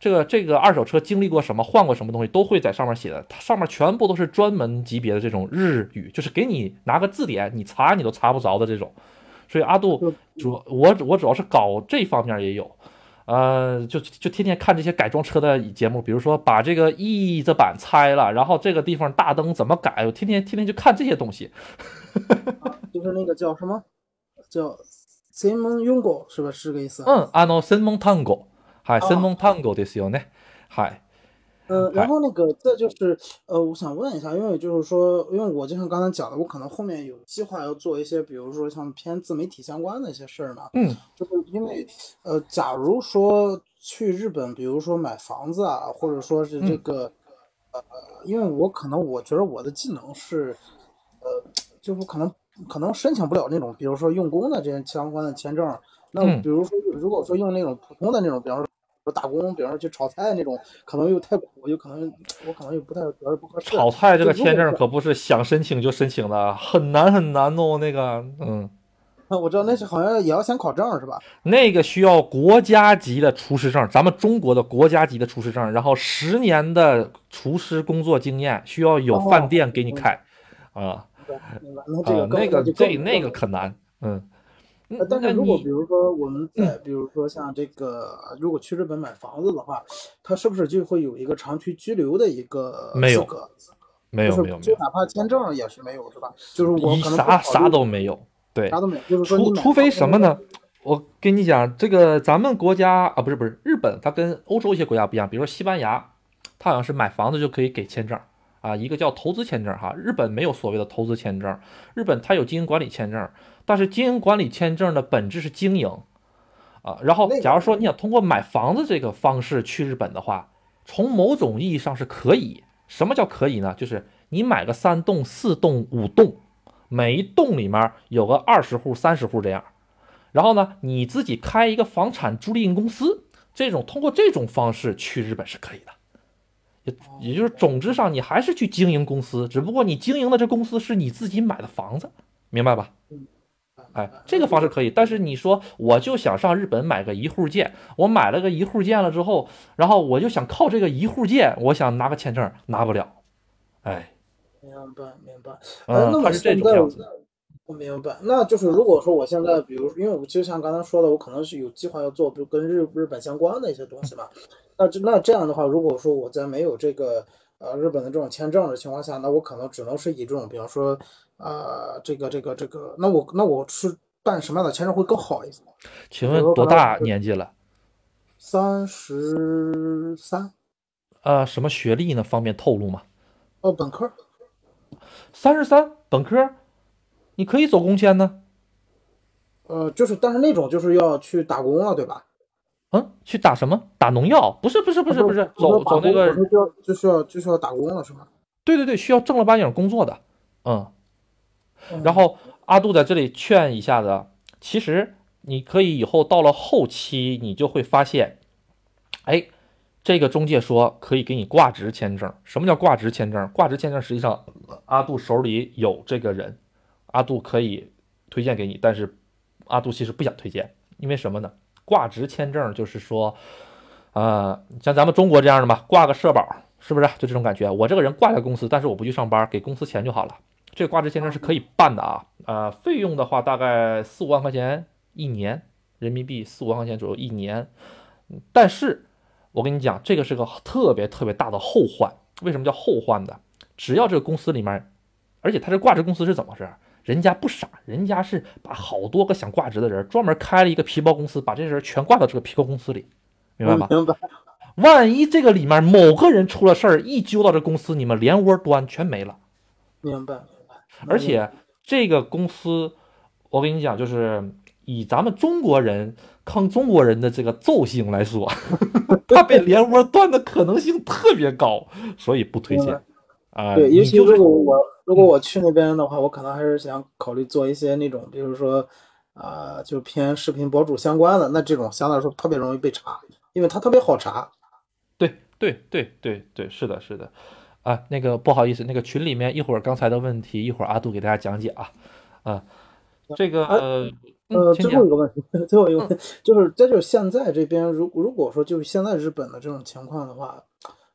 这个这个二手车经历过什么，换过什么东西，都会在上面写的。它上面全部都是专门级别的这种日语，就是给你拿个字典，你查你都查不着的这种。所以阿杜主我我主要是搞这方面也有。呃，就就天天看这些改装车的节目，比如说把这个翼子板拆了，然后这个地方大灯怎么改，我天天天天就看这些东西。就是那个叫什么，叫 Simon Yongo 是吧？是个意思。嗯，あの Simon Tango，はい、Simon Tango ですよね。はい。 呃，然后那个再就是，呃，我想问一下，因为就是说，因为我就像刚才讲的，我可能后面有计划要做一些，比如说像偏自媒体相关的一些事儿嘛。嗯。就是因为，呃，假如说去日本，比如说买房子啊，或者说是这个，呃，因为我可能我觉得我的技能是，呃，就是可能可能申请不了那种，比如说用工的这些相关的签证。那比如说，如果说用那种普通的那种，比方说。说打工，比方说去炒菜那种，可能又太苦，有可能我可能又不太觉得不合适。炒菜这个签证可不是想申请就申请的，很难很难哦。那个，嗯，我知道那是好像也要先考证是吧？那个需要国家级的厨师证，咱们中国的国家级的厨师证，然后十年的厨师工作经验，需要有饭店给你开，啊，啊，那个这那个可难，嗯。但是如果比如说我们在比如说像这个，如果去日本买房子的话，他是不是就会有一个长期居留的一个资格？没有，没有，没有，就哪怕签证也是没有，是吧？就是我可能啥啥都没有，对，啥都没有。就是说，除除非什么呢？我跟你讲，这个咱们国家啊，不是不是日本，它跟欧洲一些国家不一样。比如说西班牙，它好像是买房子就可以给签证啊，一个叫投资签证哈。日本没有所谓的投资签证，日本它有经营管理签证。但是经营管理签证的本质是经营，啊，然后假如说你想通过买房子这个方式去日本的话，从某种意义上是可以。什么叫可以呢？就是你买个三栋、四栋、五栋，每一栋里面有个二十户、三十户这样，然后呢，你自己开一个房产租赁公司，这种通过这种方式去日本是可以的。也也就是总之上你还是去经营公司，只不过你经营的这公司是你自己买的房子，明白吧？哎，这个方式可以，但是你说我就想上日本买个一户建，我买了个一户建了之后，然后我就想靠这个一户建，我想拿个签证拿不了。哎，明白明白。嗯，那么现在我明白，那就是如果说我现在，比如因为我就像刚才说的，我可能是有计划要做，比如跟日日本相关的一些东西嘛。那这那这样的话，如果说我在没有这个呃日本的这种签证的情况下，那我可能只能是以这种，比方说。啊，这个这个这个，那我那我是办什么样的签证会更好一些？请问多大年纪了？三十三。呃，什么学历呢？方便透露吗？哦，本科。三十三，本科，你可以走工签呢。呃，就是，但是那种就是要去打工了，对吧？嗯，去打什么？打农药？不是，不是，不是，不是，走走那个就要就需要就需要打工了，是吧？对对对，需要正儿八经工作的。嗯。然后阿杜在这里劝一下子，其实你可以以后到了后期，你就会发现，哎，这个中介说可以给你挂职签证。什么叫挂职签证？挂职签证实际上阿杜手里有这个人，阿杜可以推荐给你，但是阿杜其实不想推荐，因为什么呢？挂职签证就是说，呃，像咱们中国这样的嘛，挂个社保，是不是？就这种感觉。我这个人挂在公司，但是我不去上班，给公司钱就好了。这个挂职签证是可以办的啊，呃，费用的话大概四五万块钱一年，人民币四五万块钱左右一年。但是，我跟你讲，这个是个特别特别大的后患。为什么叫后患的？只要这个公司里面，而且他这挂职公司是怎么回事？人家不傻，人家是把好多个想挂职的人专门开了一个皮包公司，把这些人全挂到这个皮包公司里，明白吗？明白。万一这个里面某个人出了事儿，一揪到这公司，你们连窝端全没了。明白。而且这个公司，我跟你讲，就是以咱们中国人坑中国人的这个奏性来说，他被连窝端的可能性特别高，所以不推荐。啊，对，尤其如果我如果我去那边的话，我可能还是想考虑做一些那种，比如说啊，就偏视频博主相关的，那这种相对来说特别容易被查，因为它特别好查。对对对对对，是的，是的。啊，那个不好意思，那个群里面一会儿刚才的问题，一会儿阿杜给大家讲解啊。啊，这个呃，最后一个问题，最后一个问题就是，这就是现在这边，如如果说就是现在日本的这种情况的话，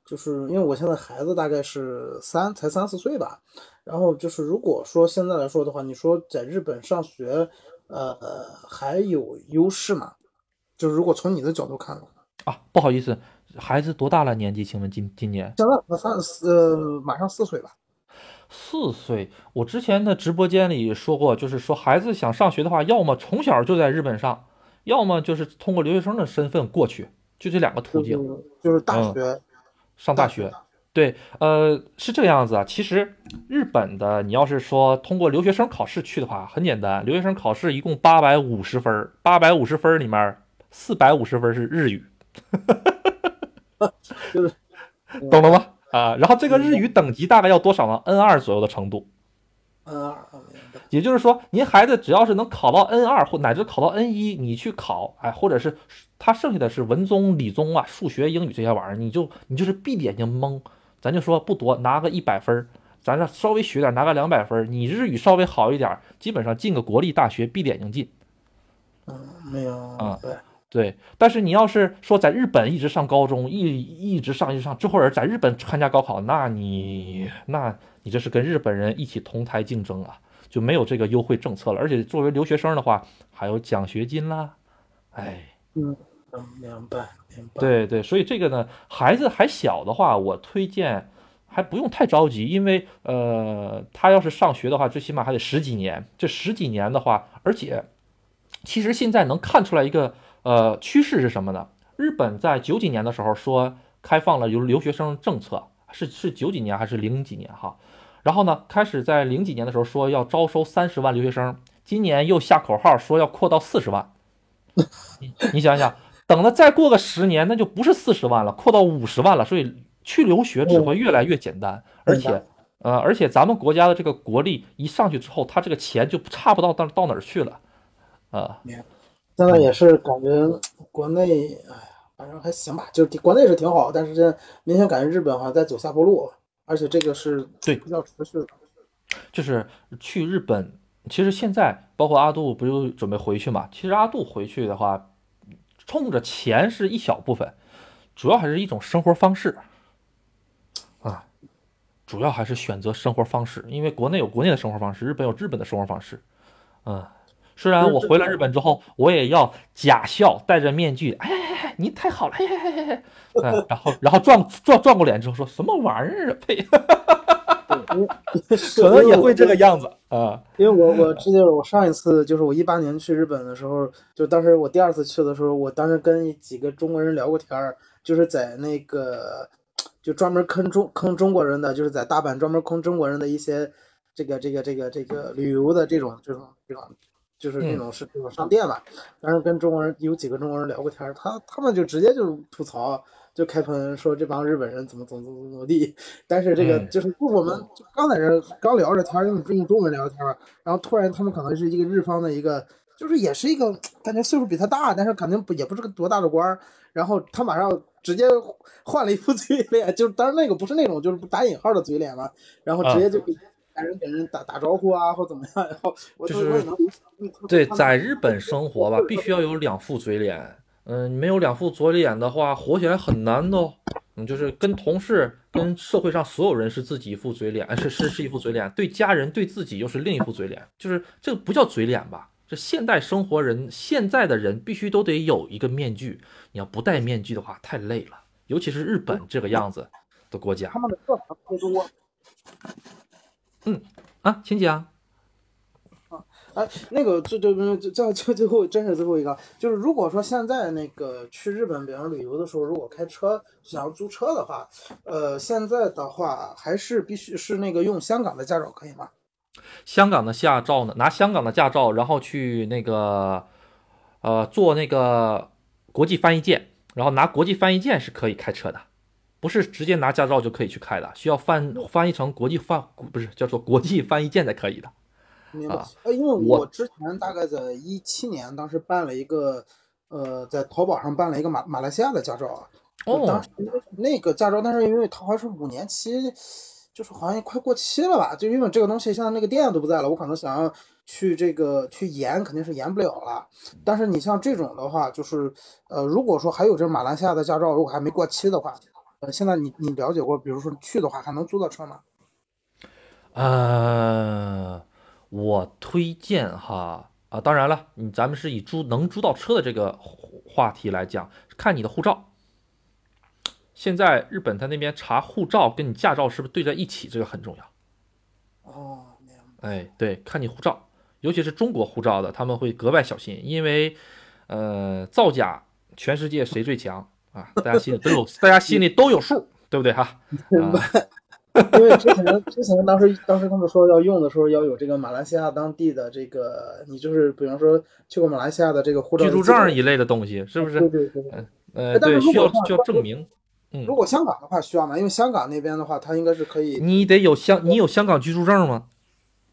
就是因为我现在孩子大概是三才三四岁吧，然后就是如果说现在来说的话，你说在日本上学，呃，还有优势吗？就是如果从你的角度看的话。啊，不好意思。孩子多大了？年纪？请问今今年？现在三四，呃，马上四岁吧。四岁。我之前的直播间里说过，就是说孩子想上学的话，要么从小就在日本上，要么就是通过留学生的身份过去，就这两个途径。就是大学上大学。对，呃，是这个样子啊。其实日本的，你要是说通过留学生考试去的话，很简单。留学生考试一共八百五十分，八百五十分里面四百五十分是日语。就是懂了吗？啊，然后这个日语等级大概要多少呢？N 二左右的程度。N 二，也就是说，您孩子只要是能考到 N 二或乃至考到 N 一，你去考，哎，或者是他剩下的是文综、理综啊，数学、英语这些玩意儿，你就你就是闭着眼睛蒙，咱就说不多，拿个一百分，咱这稍微学点，拿个两百分，你日语稍微好一点，基本上进个国立大学，闭着眼睛进。嗯，没有啊，对。对，但是你要是说在日本一直上高中，一一直上一直上，之后人在日本参加高考，那你那你这是跟日本人一起同台竞争啊，就没有这个优惠政策了。而且作为留学生的话，还有奖学金啦，哎，嗯，明白。对对，所以这个呢，孩子还小的话，我推荐还不用太着急，因为呃，他要是上学的话，最起码还得十几年。这十几年的话，而且其实现在能看出来一个。呃，趋势是什么呢？日本在九几年的时候说开放了留留学生政策，是是九几年还是零几年哈？然后呢，开始在零几年的时候说要招收三十万留学生，今年又下口号说要扩到四十万。你你想想，等了再过个十年，那就不是四十万了，扩到五十万了。所以去留学只会越来越简单，而且呃，而且咱们国家的这个国力一上去之后，他这个钱就差不到到到哪儿去了，啊。现在也是感觉 国内，哎呀，反正还行吧，就是国内是挺好，但是这明显感觉日本好像在走下坡路，而且这个是对比较持续的。就是去日本，其实现在包括阿杜不就准备回去嘛？其实阿杜回去的话，冲着钱是一小部分，主要还是一种生活方式啊，主要还是选择生活方式，因为国内有国内的生活方式，日本有日本的生活方式，嗯。虽然我回了日本之后，我也要假笑，戴着面具，哎哎哎，您太好了，嘿嘿嘿嘿嘿，嗯，然后然后转转转过脸之后说什么玩意儿啊？呸，可能也会这个样子啊。因为我我记得我上一次就是我一八年去日本的时候，就当时我第二次去的时候，我当时跟几个中国人聊过天儿，就是在那个就专门坑中坑中国人的，就是在大阪专门坑中国人的一些这个这个这个这个旅游的这种这种这种，就是那种是这种商店吧。当时跟中国人有几个中国人聊过天，他他们就直接就吐槽，就开喷说这帮日本人怎么怎么怎么怎么地。但是这个就是我们刚在这刚聊着天，用用中文聊天，然后突然他们可能是一个日方的一个。就是也是一个感觉岁数比他大，但是肯定不也不是个多大的官儿。然后他马上直接换了一副嘴脸，就是当然那个不是那种就是打引号的嘴脸了。然后直接就给人给人打打招呼啊，或怎么样。然后就是对，在日本生活吧，必须要有两副嘴脸。嗯，没有两副嘴脸的话，活起来很难的。嗯，就是跟同事、跟社会上所有人是自己一副嘴脸，是是是一副嘴脸，对家人、对自己又是另一副嘴脸。就是这个不叫嘴脸吧？这现代生活人，现在的人必须都得有一个面具。你要不戴面具的话，太累了。尤其是日本这个样子的国家，他们的特长特多。嗯啊，请讲。啊，哎，那个最最最最最最后，真是最后一个，就是如果说现在那个去日本，比方旅游的时候，如果开车想要租车的话，呃，现在的话还是必须是那个用香港的驾照可以吗？香港的驾照呢？拿香港的驾照，然后去那个，呃，做那个国际翻译件，然后拿国际翻译件是可以开车的，不是直接拿驾照就可以去开的，需要翻翻译成国际翻，不是叫做国际翻译件才可以的。明白。呃，因为我之前大概在一七年，当时办了一个，呃，在淘宝上办了一个马马来西亚的驾照啊。哦。当时那个驾照，但是因为它好像是五年期。就是好像快过期了吧？就因为这个东西，现在那个店都不在了，我可能想要去这个去延，肯定是延不了了。但是你像这种的话，就是呃，如果说还有这马来西亚的驾照，如果还没过期的话，呃，现在你你了解过，比如说去的话，还能租到车吗？呃，我推荐哈啊，当然了，你咱们是以租能租到车的这个话题来讲，看你的护照。现在日本他那边查护照跟你驾照是不是对在一起，这个很重要。哦，哎，对，看你护照，尤其是中国护照的，他们会格外小心，因为，呃，造假全世界谁最强啊？大家心里都有，大家心里都有数，对不对哈？因为之前之前当时当时他们说要用的时候要有这个马来西亚当地的这个，你就是比方说去过马来西亚的这个护照、居住证一类的东西，是不是？对对对。呃，对，需要需要证明。如果香港的话需要吗？因为香港那边的话，它应该是可以。你得有香，你有香港居住证吗？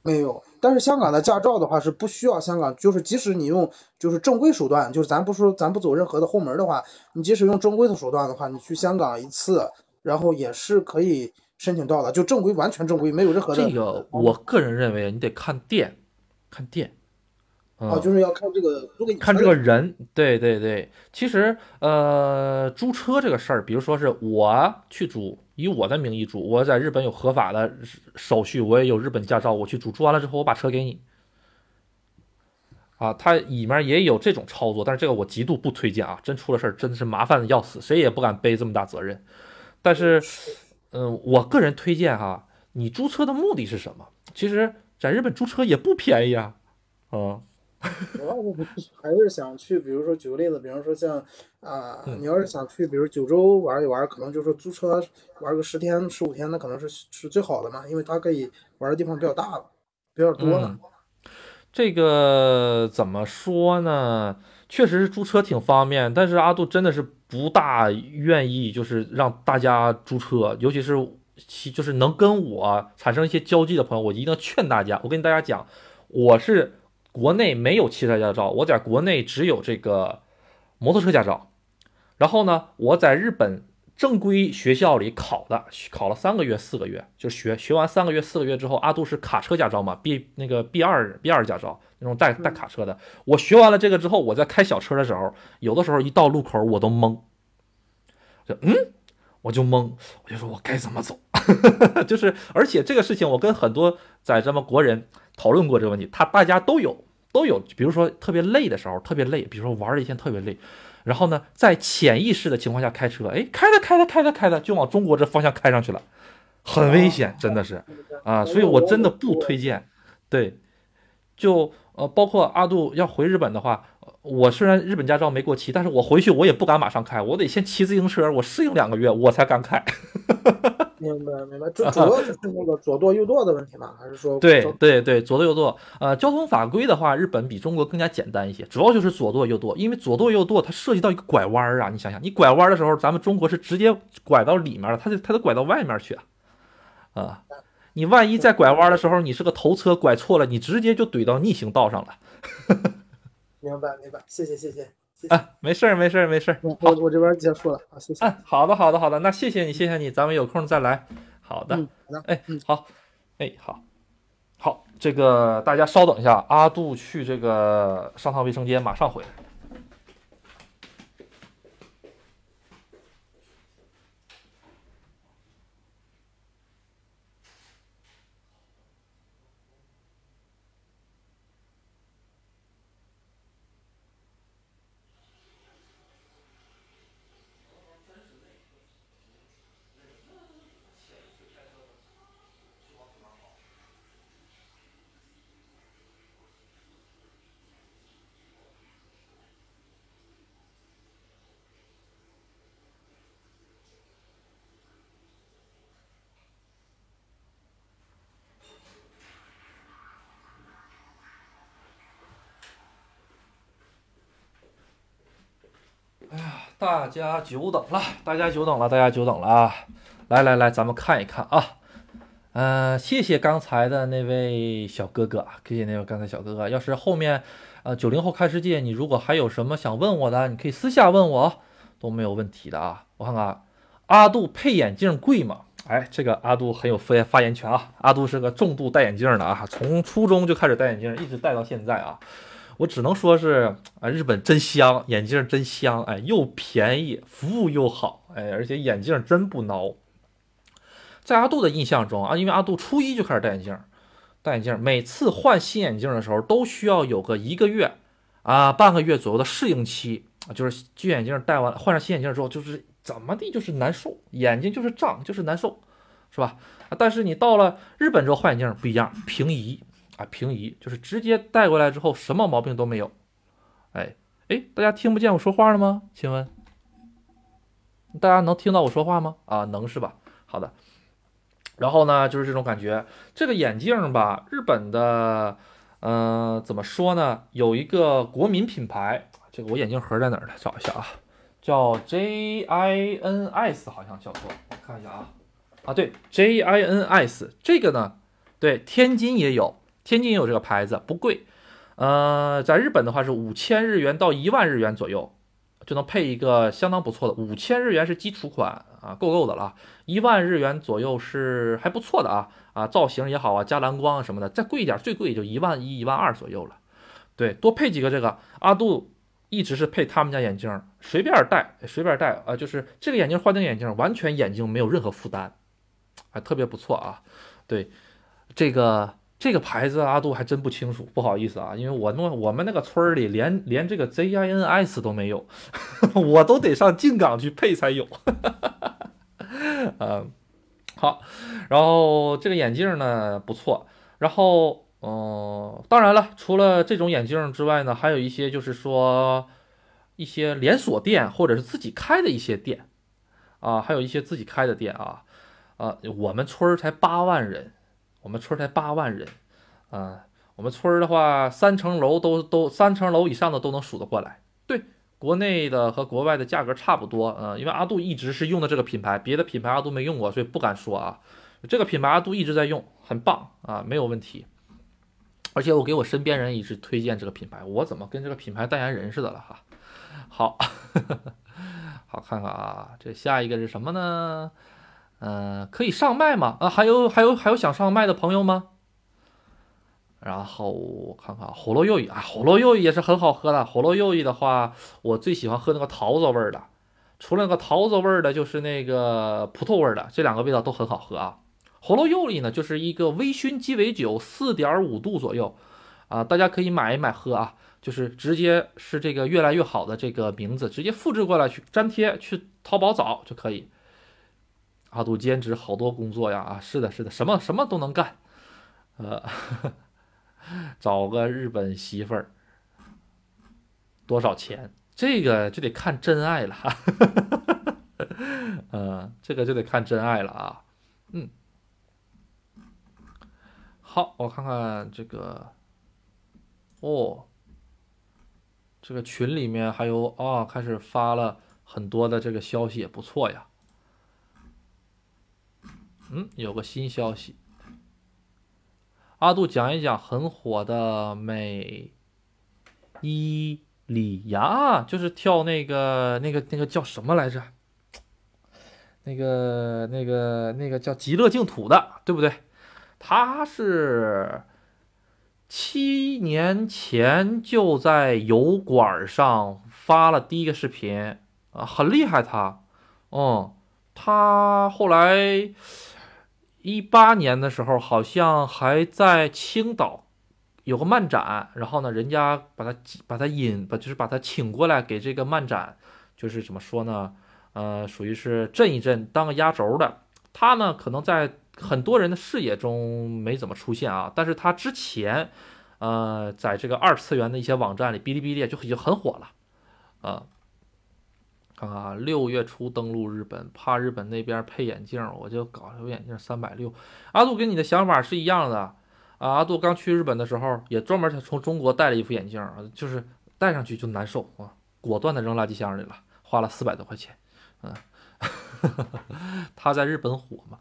没有。但是香港的驾照的话是不需要香港，就是即使你用就是正规手段，就是咱不说咱不走任何的后门的话，你即使用正规的手段的话，你去香港一次，然后也是可以申请到的，就正规完全正规，没有任何的。这个我个人认为你得看店，看店。哦，就是要看这个看这个人，对对对。其实，呃，租车这个事儿，比如说是我去租，以我的名义租，我在日本有合法的手续，我也有日本驾照，我去租，租完了之后我把车给你。啊，它里面也有这种操作，但是这个我极度不推荐啊！真出了事儿，真的是麻烦的要死，谁也不敢背这么大责任。但是，嗯，我个人推荐哈，你租车的目的是什么？其实，在日本租车也不便宜啊，啊。主要是还是想去，比如说举个例子，比方说像啊，你要是想去，比如九州玩一玩，可能就是租车玩个十天、十五天，那可能是是最好的嘛，因为它可以玩的地方比较大了，比较多了。这个怎么说呢？确实是租车挺方便，但是阿杜真的是不大愿意，就是让大家租车，尤其是其就是能跟我产生一些交际的朋友，我一定要劝大家。我跟大家讲，我是。国内没有汽车驾照，我在国内只有这个摩托车驾照。然后呢，我在日本正规学校里考的，考了三个月、四个月，就学学完三个月、四个月之后，阿杜是卡车驾照嘛，B 那个 B 二 B 二驾照那种带带卡车的。我学完了这个之后，我在开小车的时候，有的时候一到路口我都懵，就嗯，我就懵，我就说我该怎么走，就是而且这个事情我跟很多在咱们国人讨论过这个问题，他大家都有。都有，比如说特别累的时候，特别累，比如说玩了一天特别累，然后呢，在潜意识的情况下开车，哎，开着开着开着开着，就往中国这方向开上去了，很危险，真的是。啊，所以我真的不推荐。对，就呃，包括阿杜要回日本的话，我虽然日本驾照没过期，但是我回去我也不敢马上开，我得先骑自行车，我适应两个月，我才敢开。明白明白，主主要就是那个左舵右舵的问题吗？还是说对对对，左舵右舵。呃，交通法规的话，日本比中国更加简单一些，主要就是左舵右舵，因为左舵右舵它涉及到一个拐弯儿啊，你想想，你拐弯的时候，咱们中国是直接拐到里面了，它得它得拐到外面去啊，啊，你万一在拐弯的时候，你是个头车拐错了，你直接就怼到逆行道上了。明白明白，谢谢谢谢。啊，没事儿，没事儿，没事儿。我我这边结束了啊，谢谢。嗯，好的，好的，好的。那谢谢你，谢谢你，咱们有空再来。好的，好的。哎，好，哎，好，好，这个大家稍等一下，阿杜去这个上趟卫生间，马上回来。大家久等了，大家久等了，大家久等了啊！来来来，咱们看一看啊。嗯，谢谢刚才的那位小哥哥，谢谢那位刚才小哥哥。要是后面，呃，九零后看世界，你如果还有什么想问我的，你可以私下问我，都没有问题的啊。我看看，阿杜配眼镜贵吗？哎，这个阿杜很有发发言权啊。阿杜是个重度戴眼镜的啊，从初中就开始戴眼镜，一直戴到现在啊。我只能说是啊，日本真香，眼镜真香，哎，又便宜，服务又好，哎，而且眼镜真不孬。在阿杜的印象中啊，因为阿杜初一就开始戴眼镜，戴眼镜，每次换新眼镜的时候都需要有个一个月啊，半个月左右的适应期，就是旧眼镜戴完换上新眼镜之后，就是怎么地就是难受，眼睛就是胀，就是难受，是吧？但是你到了日本之后换眼镜不一样，平移。啊，平移就是直接带过来之后，什么毛病都没有。哎哎，大家听不见我说话了吗？请问，大家能听到我说话吗？啊，能是吧？好的。然后呢，就是这种感觉。这个眼镜吧，日本的，嗯，怎么说呢？有一个国民品牌，这个我眼镜盒在哪儿呢？找一下啊，叫 J I N S，好像叫做，我看一下啊，啊，对，J I N S，这个呢，对，天津也有。天津也有这个牌子，不贵，呃，在日本的话是五千日元到一万日元左右，就能配一个相当不错的。五千日元是基础款啊，够够的了。一万日元左右是还不错的啊啊，造型也好啊，加蓝光什么的。再贵一点，最贵也就一万一、一万二左右了。对，多配几个这个。阿杜一直是配他们家眼镜，随便戴，随便戴啊，就是这个眼镜换那个眼镜，完全眼睛没有任何负担，还特别不错啊。对，这个。这个牌子阿杜还真不清楚，不好意思啊，因为我弄我们那个村里连连这个 Z I N S 都没有，我都得上靖港去配才有。嗯，好，然后这个眼镜呢不错，然后嗯，当然了，除了这种眼镜之外呢，还有一些就是说一些连锁店或者是自己开的一些店啊，还有一些自己开的店啊，啊，我们村儿才八万人。我们村才八万人，啊，我们村的话，三层楼都都三层楼以上的都能数得过来。对，国内的和国外的价格差不多，嗯，因为阿杜一直是用的这个品牌，别的品牌阿杜没用过，所以不敢说啊。这个品牌阿杜一直在用，很棒啊，没有问题。而且我给我身边人一直推荐这个品牌，我怎么跟这个品牌代言人似的了哈？好，好看看啊，这下一个是什么呢？嗯，可以上麦吗？啊，还有还有还有想上麦的朋友吗？然后我看看火罗柚意啊，火罗柚意也是很好喝的。火罗柚意的话，我最喜欢喝那个桃子味儿的。除了那个桃子味儿的，就是那个葡萄味儿的，这两个味道都很好喝啊。火罗柚意呢，就是一个微醺鸡尾酒，四点五度左右啊，大家可以买一买喝啊。就是直接是这个越来越好的这个名字，直接复制过来去粘贴，去淘宝找就可以。阿杜兼职好多工作呀啊，是的，是的，什么什么都能干，呃，找个日本媳妇儿多少钱？这个就得看真爱了哈。呃，这个就得看真爱了啊。嗯，好，我看看这个，哦，这个群里面还有啊，开始发了很多的这个消息，也不错呀。嗯，有个新消息，阿杜讲一讲很火的美伊里亚，就是跳那个那个那个叫什么来着？那个、那个、那个叫极乐净土的，对不对？他是七年前就在油管上发了第一个视频啊，很厉害他。嗯，他后来一八年的时候好像还在青岛有个漫展，然后呢，人家把他把他引把就是把他请过来给这个漫展，就是怎么说呢？呃，属于是震一震，当个压轴的。他呢，可能在很多人的视野中没怎么出现啊。但是他之前，呃，在这个二次元的一些网站里，哔哩哔哩就已经很火了。啊，看看啊，六月初登陆日本，怕日本那边配眼镜，我就搞了副眼镜三百六。阿杜跟你的想法是一样的啊。阿杜刚去日本的时候，也专门从中国带了一副眼镜，就是戴上去就难受啊，果断的扔垃圾箱里了，花了四百多块钱。嗯，他在日本火嘛？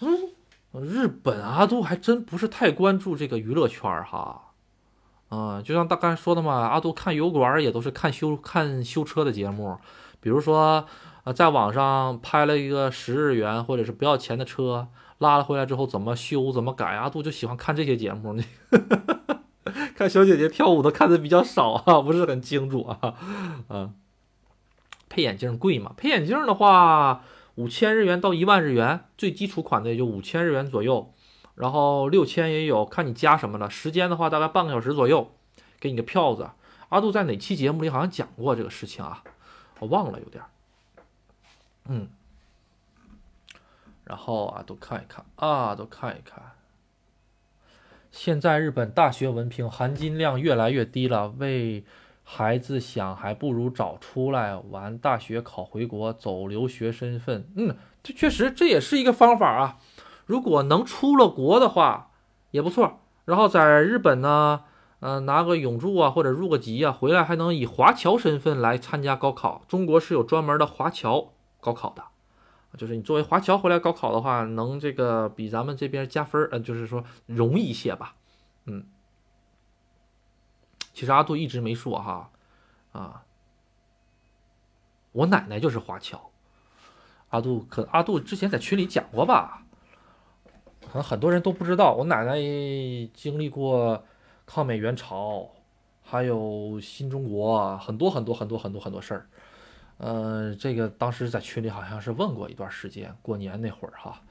嗯，日本阿杜还真不是太关注这个娱乐圈哈。嗯，就像大刚才说的嘛，阿杜看油管也都是看修看修车的节目，比如说呃，在网上拍了一个十日元或者是不要钱的车，拉了回来之后怎么修怎么改，阿杜就喜欢看这些节目。看小姐姐跳舞的看的比较少啊，不是很清楚啊，嗯。配眼镜贵吗？配眼镜的话，五千日元到一万日元，最基础款的也就五千日元左右，然后六千也有，看你加什么了。时间的话，大概半个小时左右，给你个票子。阿杜在哪期节目里好像讲过这个事情啊？我忘了有点儿。嗯，然后啊，都看一看啊，都看一看。现在日本大学文凭含金量越来越低了，为。孩子想还不如早出来玩大学考回国走留学身份，嗯，这确实这也是一个方法啊。如果能出了国的话也不错。然后在日本呢，呃，拿个永驻啊或者入个籍啊，回来还能以华侨身份来参加高考。中国是有专门的华侨高考的，就是你作为华侨回来高考的话，能这个比咱们这边加分，呃，就是说容易一些吧，嗯。其实阿杜一直没说哈，啊，我奶奶就是华侨。阿杜可阿杜之前在群里讲过吧？可能很多人都不知道，我奶奶经历过抗美援朝，还有新中国很多很多很多很多很多事儿。呃，这个当时在群里好像是问过一段时间，过年那会儿哈，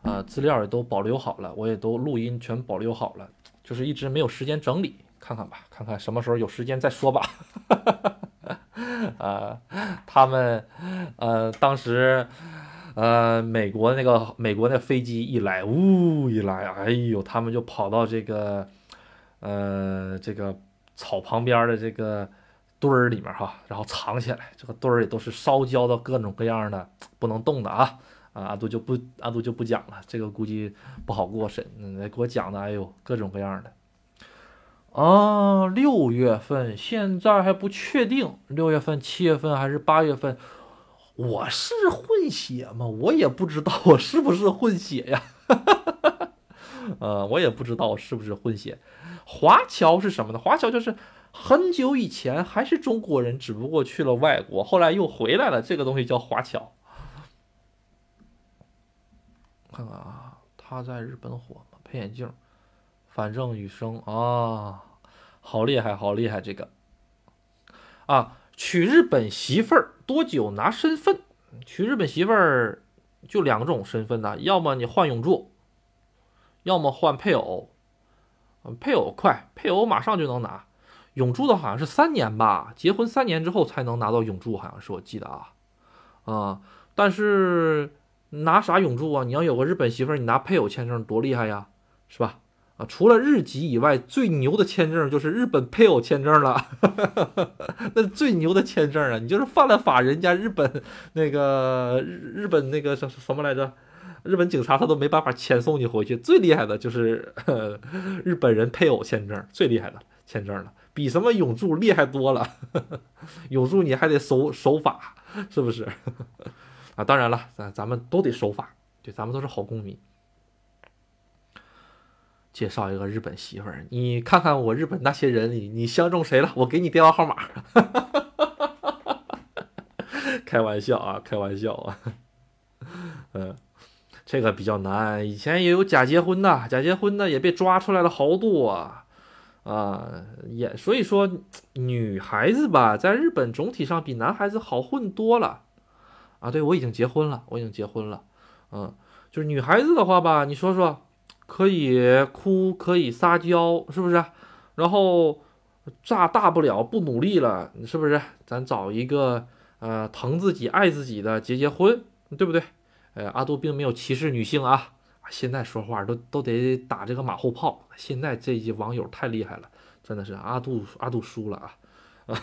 呃，资料也都保留好了，我也都录音全保留好了，就是一直没有时间整理。看看吧，看看什么时候有时间再说吧。呃，他们，呃，当时，呃，美国那个美国那飞机一来，呜一来，哎呦，他们就跑到这个，呃，这个草旁边的这个堆儿里面哈，然后藏起来。这个堆儿里都是烧焦的各种各样的不能动的啊。啊，阿杜就不阿杜就不讲了，这个估计不好过审。来给我讲的，哎呦，各种各样的。啊，六月份现在还不确定，六月份、七月份还是八月份？我是混血吗？我也不知道我是不是混血呀。呃，我也不知道我是不是混血。华侨是什么呢？华侨就是很久以前还是中国人，只不过去了外国，后来又回来了，这个东西叫华侨。看看啊，他在日本火吗？配眼镜。反正雨生啊，好厉害，好厉害！这个啊，娶日本媳妇儿多久拿身份？娶日本媳妇儿就两种身份呐，要么你换永住，要么换配偶。配偶快，配偶马上就能拿。永驻的好像是三年吧，结婚三年之后才能拿到永驻，好像是我记得啊啊。但是拿啥永驻啊？你要有个日本媳妇儿，你拿配偶签证多厉害呀，是吧？啊，除了日籍以外，最牛的签证就是日本配偶签证了，那最牛的签证啊！你就是犯了法，人家日本那个日日本那个什什么来着？日本警察他都没办法遣送你回去。最厉害的就是 日本人配偶签证，最厉害的签证了，比什么永驻厉害多了。永驻你还得守守法，是不是？啊，当然了，咱咱们都得守法，对，咱们都是好公民。介绍一个日本媳妇儿，你看看我日本那些人里，你相中谁了？我给你电话号码。开玩笑啊，开玩笑啊。嗯，这个比较难。以前也有假结婚的，假结婚的也被抓出来了好多啊。啊，也所以说，女孩子吧，在日本总体上比男孩子好混多了。啊，对我已经结婚了，我已经结婚了。嗯，就是女孩子的话吧，你说说。可以哭，可以撒娇，是不是？然后，炸大不了不努力了，是不是？咱找一个呃疼自己、爱自己的结结婚，对不对？呃，阿杜并没有歧视女性啊。现在说话都都得打这个马后炮。现在这些网友太厉害了，真的是阿杜阿杜输了啊啊！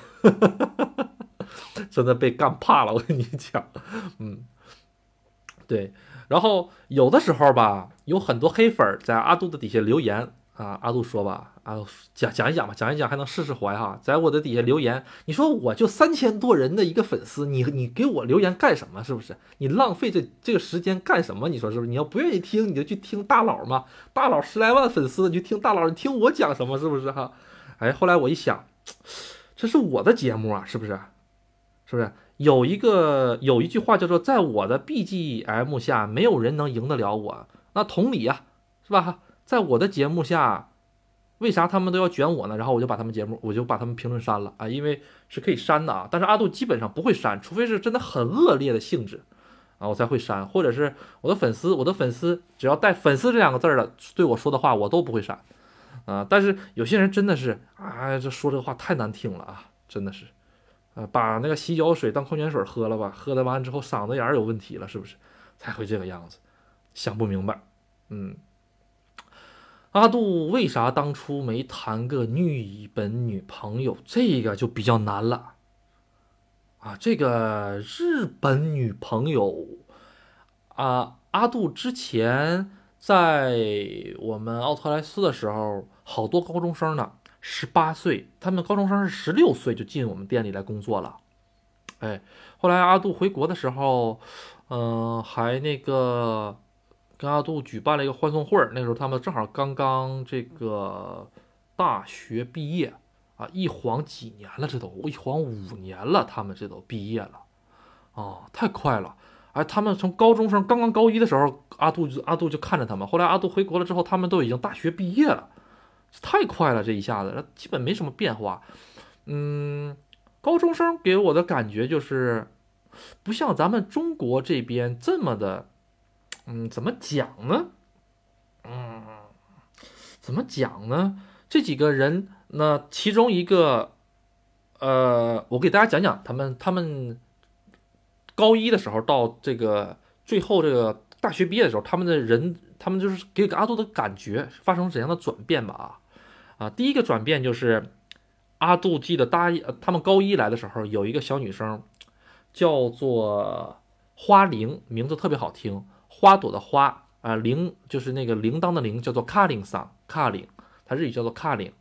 真的被干怕了，我跟你讲，嗯，对。然后有的时候吧，有很多黑粉在阿杜的底下留言啊，阿杜说吧，啊讲讲一讲吧，讲一讲还能释释怀哈，在我的底下留言，你说我就三千多人的一个粉丝，你你给我留言干什么？是不是？你浪费这这个时间干什么？你说是不是？你要不愿意听，你就去听大佬嘛，大佬十来万粉丝，你就听大佬，你听我讲什么？是不是哈？哎，后来我一想，这是我的节目啊，是不是？是不是？有一个有一句话叫做，在我的 BGM 下，没有人能赢得了我。那同理呀，是吧？在我的节目下，为啥他们都要卷我呢？然后我就把他们节目，我就把他们评论删了啊，因为是可以删的啊。但是阿杜基本上不会删，除非是真的很恶劣的性质啊，我才会删。或者是我的粉丝，我的粉丝只要带“粉丝”这两个字儿的对我说的话，我都不会删啊。但是有些人真的是啊，这说这话太难听了啊，真的是。啊，把那个洗脚水当矿泉水喝了吧，喝了完之后嗓子眼儿有问题了，是不是？才会这个样子，想不明白。嗯，阿杜为啥当初没谈个日本女朋友？这个就比较难了。啊，这个日本女朋友，啊，阿杜之前在我们奥特莱斯的时候，好多高中生呢。十八岁，他们高中生是十六岁就进我们店里来工作了。哎，后来阿杜回国的时候，嗯，还那个跟阿杜举办了一个欢送会儿。那时候他们正好刚刚这个大学毕业啊，一晃几年了，这都一晃五年了，他们这都毕业了啊，太快了！哎，他们从高中生刚刚高一的时候，阿杜就阿杜就看着他们。后来阿杜回国了之后，他们都已经大学毕业了。太快了，这一下子，基本没什么变化。嗯，高中生给我的感觉就是，不像咱们中国这边这么的，嗯，怎么讲呢？嗯，怎么讲呢？这几个人，那其中一个，呃，我给大家讲讲他们，他们高一的时候到这个最后这个大学毕业的时候，他们的人，他们就是给阿杜的感觉发生怎样的转变吧？啊。啊，第一个转变就是阿杜记得大一，他们高一来的时候，有一个小女生叫做花铃，名字特别好听，花朵的花啊，铃就是那个铃铛的铃，叫做卡铃桑，卡铃，它日语叫做卡铃。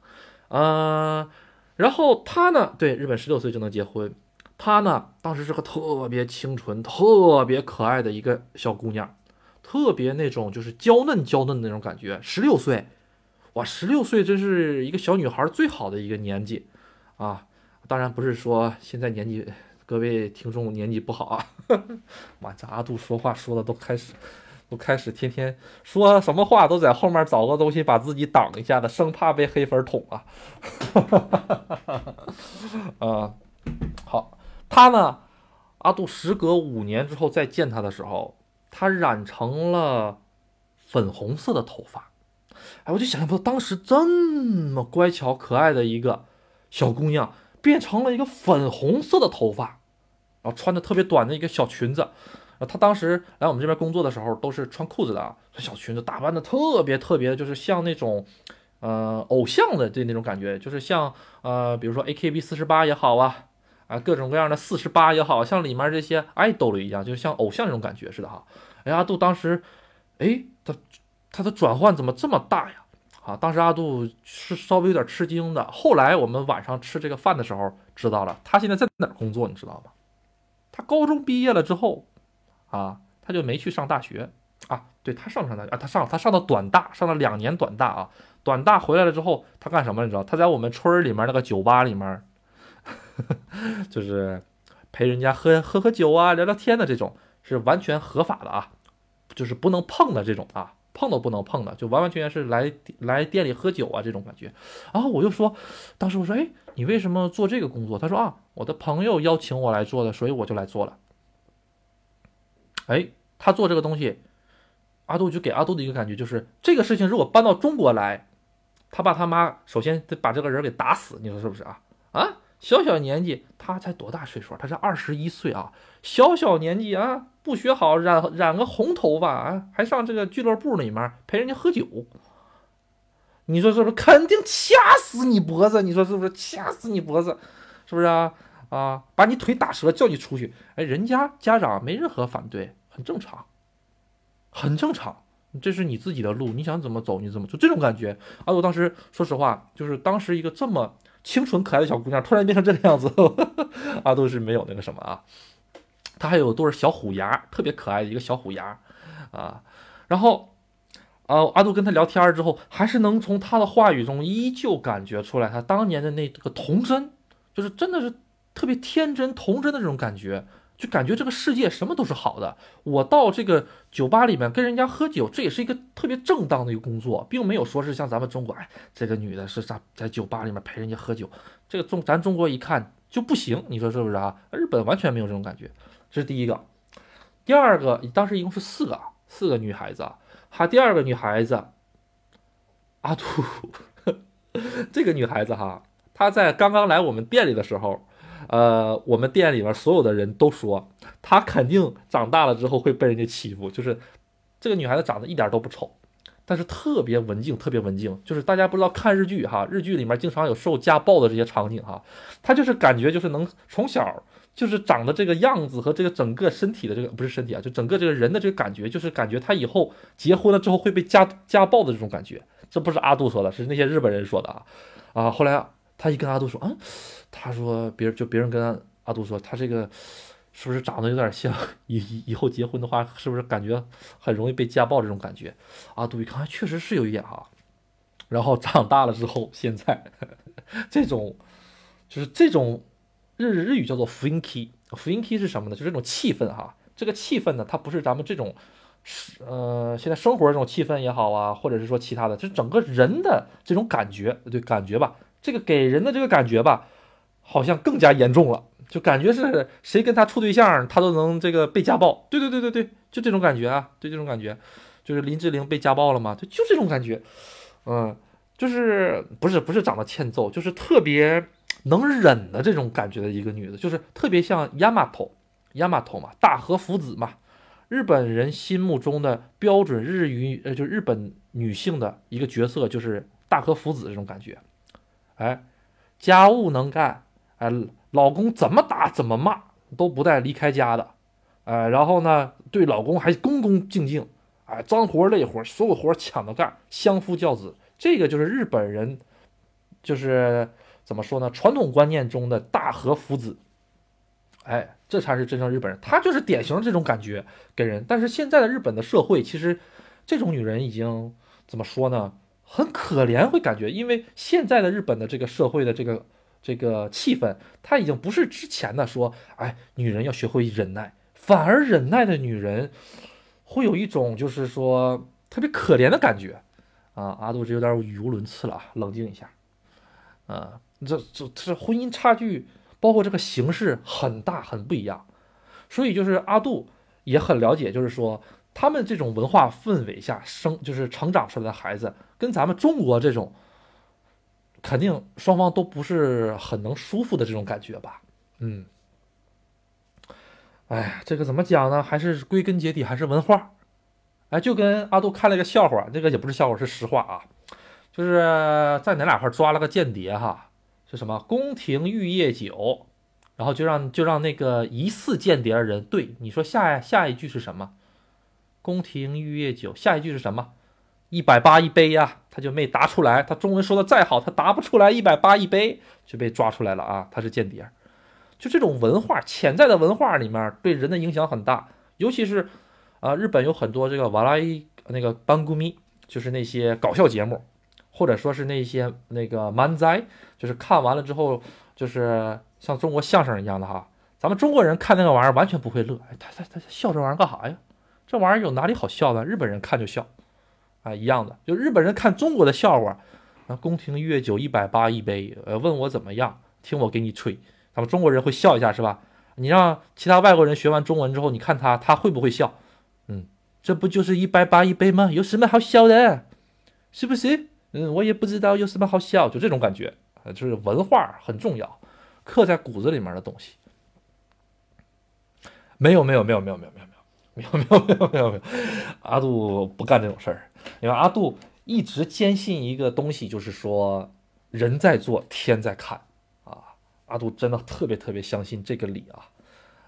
呃，然后她呢，对，日本十六岁就能结婚，她呢当时是个特别清纯、特别可爱的一个小姑娘，特别那种就是娇嫩娇嫩的那种感觉，十六岁。哇，十六岁真是一个小女孩最好的一个年纪，啊，当然不是说现在年纪，各位听众年纪不好啊。妈，这阿杜说话说的都开始，都开始天天说什么话都在后面找个东西把自己挡一下的，生怕被黑粉捅啊。啊，好，他呢，阿杜时隔五年之后再见他的时候，他染成了粉红色的头发。哎，我就想象不到，当时这么乖巧可爱的一个小姑娘，变成了一个粉红色的头发，然后穿的特别短的一个小裙子，他当时来我们这边工作的时候，都是穿裤子的啊，小裙子打扮的特别特别，就是像那种，呃，偶像的这那种感觉，就是像呃，比如说 AKB 四十八也好啊，啊，各种各样的四十八也好像里面这些 idol 一样，就像偶像那种感觉似的哈。哎，阿杜当时，哎，他他的转换怎么这么大呀？啊，当时阿杜是稍微有点吃惊的。后来我们晚上吃这个饭的时候知道了，他现在在哪儿工作，你知道吗？他高中毕业了之后，啊，他就没去上大学啊。对他上不上大学啊？他上，他上的短大，上了两年短大啊。短大回来了之后，他干什么？你知道？他在我们村里面那个酒吧里面，就是陪人家喝喝喝酒啊，聊聊天的这种，是完全合法的啊，就是不能碰的这种啊。碰都不能碰的，就完完全全是来来店里喝酒啊这种感觉。然后我就说，当时我说，哎，你为什么做这个工作？他说啊，我的朋友邀请我来做的，所以我就来做了。哎，他做这个东西，阿杜就给阿杜的一个感觉就是，这个事情如果搬到中国来，他爸他妈首先得把这个人给打死，你说是不是啊？啊？小小年纪，他才多大岁数？他才二十一岁啊！小小年纪啊，不学好，染染个红头发啊，还上这个俱乐部里面陪人家喝酒。你说是不是？肯定掐死你脖子！你说是不是？掐死你脖子，是不是啊？啊，把你腿打折，叫你出去。哎，人家家长没任何反对，很正常，很正常。这是你自己的路，你想怎么走你怎么走，这种感觉。啊，我当时说实话，就是当时一个这么。清纯可爱的小姑娘突然变成这个样子，阿杜是没有那个什么啊，他还有对小虎牙，特别可爱的一个小虎牙啊。然后，呃，阿杜跟他聊天之后，还是能从他的话语中依旧感觉出来他当年的那个童真，就是真的是特别天真童真的这种感觉。就感觉这个世界什么都是好的。我到这个酒吧里面跟人家喝酒，这也是一个特别正当的一个工作，并没有说是像咱们中国，哎，这个女的是在在酒吧里面陪人家喝酒，这个中咱中国一看就不行，你说是不是啊？日本完全没有这种感觉，这是第一个。第二个，当时一共是四个，四个女孩子啊，还第二个女孩子，阿杜，这个女孩子哈，她在刚刚来我们店里的时候。呃，我们店里边所有的人都说，她肯定长大了之后会被人家欺负。就是这个女孩子长得一点都不丑，但是特别文静，特别文静。就是大家不知道看日剧哈，日剧里面经常有受家暴的这些场景哈，她就是感觉就是能从小就是长得这个样子和这个整个身体的这个不是身体啊，就整个这个人的这个感觉，就是感觉他以后结婚了之后会被家家暴的这种感觉。这不是阿杜说的，是那些日本人说的啊啊！后来。他一跟阿杜说，嗯，他说别人就别人跟阿杜说，他这个是不是长得有点像以以后结婚的话，是不是感觉很容易被家暴这种感觉？阿杜一看，确实是有一点哈。然后长大了之后，现在 这种就是这种日日语叫做 “funky”，“funky” 是什么呢？就是这种气氛哈。这个气氛呢，它不是咱们这种呃现在生活这种气氛也好啊，或者是说其他的，就是整个人的这种感觉，对感觉吧。这个给人的这个感觉吧，好像更加严重了，就感觉是谁跟他处对象，他都能这个被家暴。对对对对对，就这种感觉啊，对这种感觉，就是林志玲被家暴了吗？就就这种感觉，嗯，就是不是不是长得欠揍，就是特别能忍的这种感觉的一个女的，就是特别像亚麻头，亚麻头嘛，大和福子嘛，日本人心目中的标准日语，呃，就日本女性的一个角色，就是大和福子这种感觉。哎，家务能干，哎，老公怎么打怎么骂都不带离开家的，哎，然后呢，对老公还恭恭敬敬，哎，脏活累活所有活抢着干，相夫教子，这个就是日本人，就是怎么说呢？传统观念中的大和福子，哎，这才是真正日本人，他就是典型这种感觉给人。但是现在的日本的社会，其实这种女人已经怎么说呢？很可怜，会感觉，因为现在的日本的这个社会的这个这个气氛，他已经不是之前的说，哎，女人要学会忍耐，反而忍耐的女人会有一种就是说特别可怜的感觉啊。阿杜这有点语无伦次了啊，冷静一下啊，这这这婚姻差距，包括这个形式很大，很不一样，所以就是阿杜也很了解，就是说。他们这种文化氛围下生，就是成长出来的孩子，跟咱们中国这种，肯定双方都不是很能舒服的这种感觉吧？嗯，哎，这个怎么讲呢？还是归根结底还是文化。哎，就跟阿杜看了一个笑话，这个也不是笑话，是实话啊。就是在哪俩块抓了个间谍哈，是什么宫廷玉液酒，然后就让就让那个疑似间谍的人对你说下下一句是什么？宫廷玉液酒，下一句是什么？一百八一杯呀，他就没答出来。他中文说的再好，他答不出来。一百八一杯就被抓出来了啊，他是间谍。就这种文化潜在的文化里面对人的影响很大，尤其是啊，日本有很多这个瓦拉伊那个班古咪，就是那些搞笑节目。或者说是那些那个漫哉，就是看完了之后，就是像中国相声一样的哈。咱们中国人看那个玩意儿完全不会乐，哎，他他他笑这玩意儿干啥呀？这玩意儿有哪里好笑的？日本人看就笑，啊，一样的。就日本人看中国的笑话，啊，宫廷乐酒一百八一杯，呃，问我怎么样，听我给你吹。咱们中国人会笑一下是吧？你让其他外国人学完中文之后，你看他他会不会笑？嗯，这不就是一百八一杯吗？有什么好笑的？是不是？嗯，我也不知道有什么好笑，就这种感觉，呃，就是文化很重要，刻在骨子里面的东西。没有，没有，没有，没有，没有，没有，没有，没有，没有，没有，没有，阿杜不干这种事儿，因为阿杜一直坚信一个东西，就是说人在做，天在看啊。阿杜真的特别特别相信这个理啊，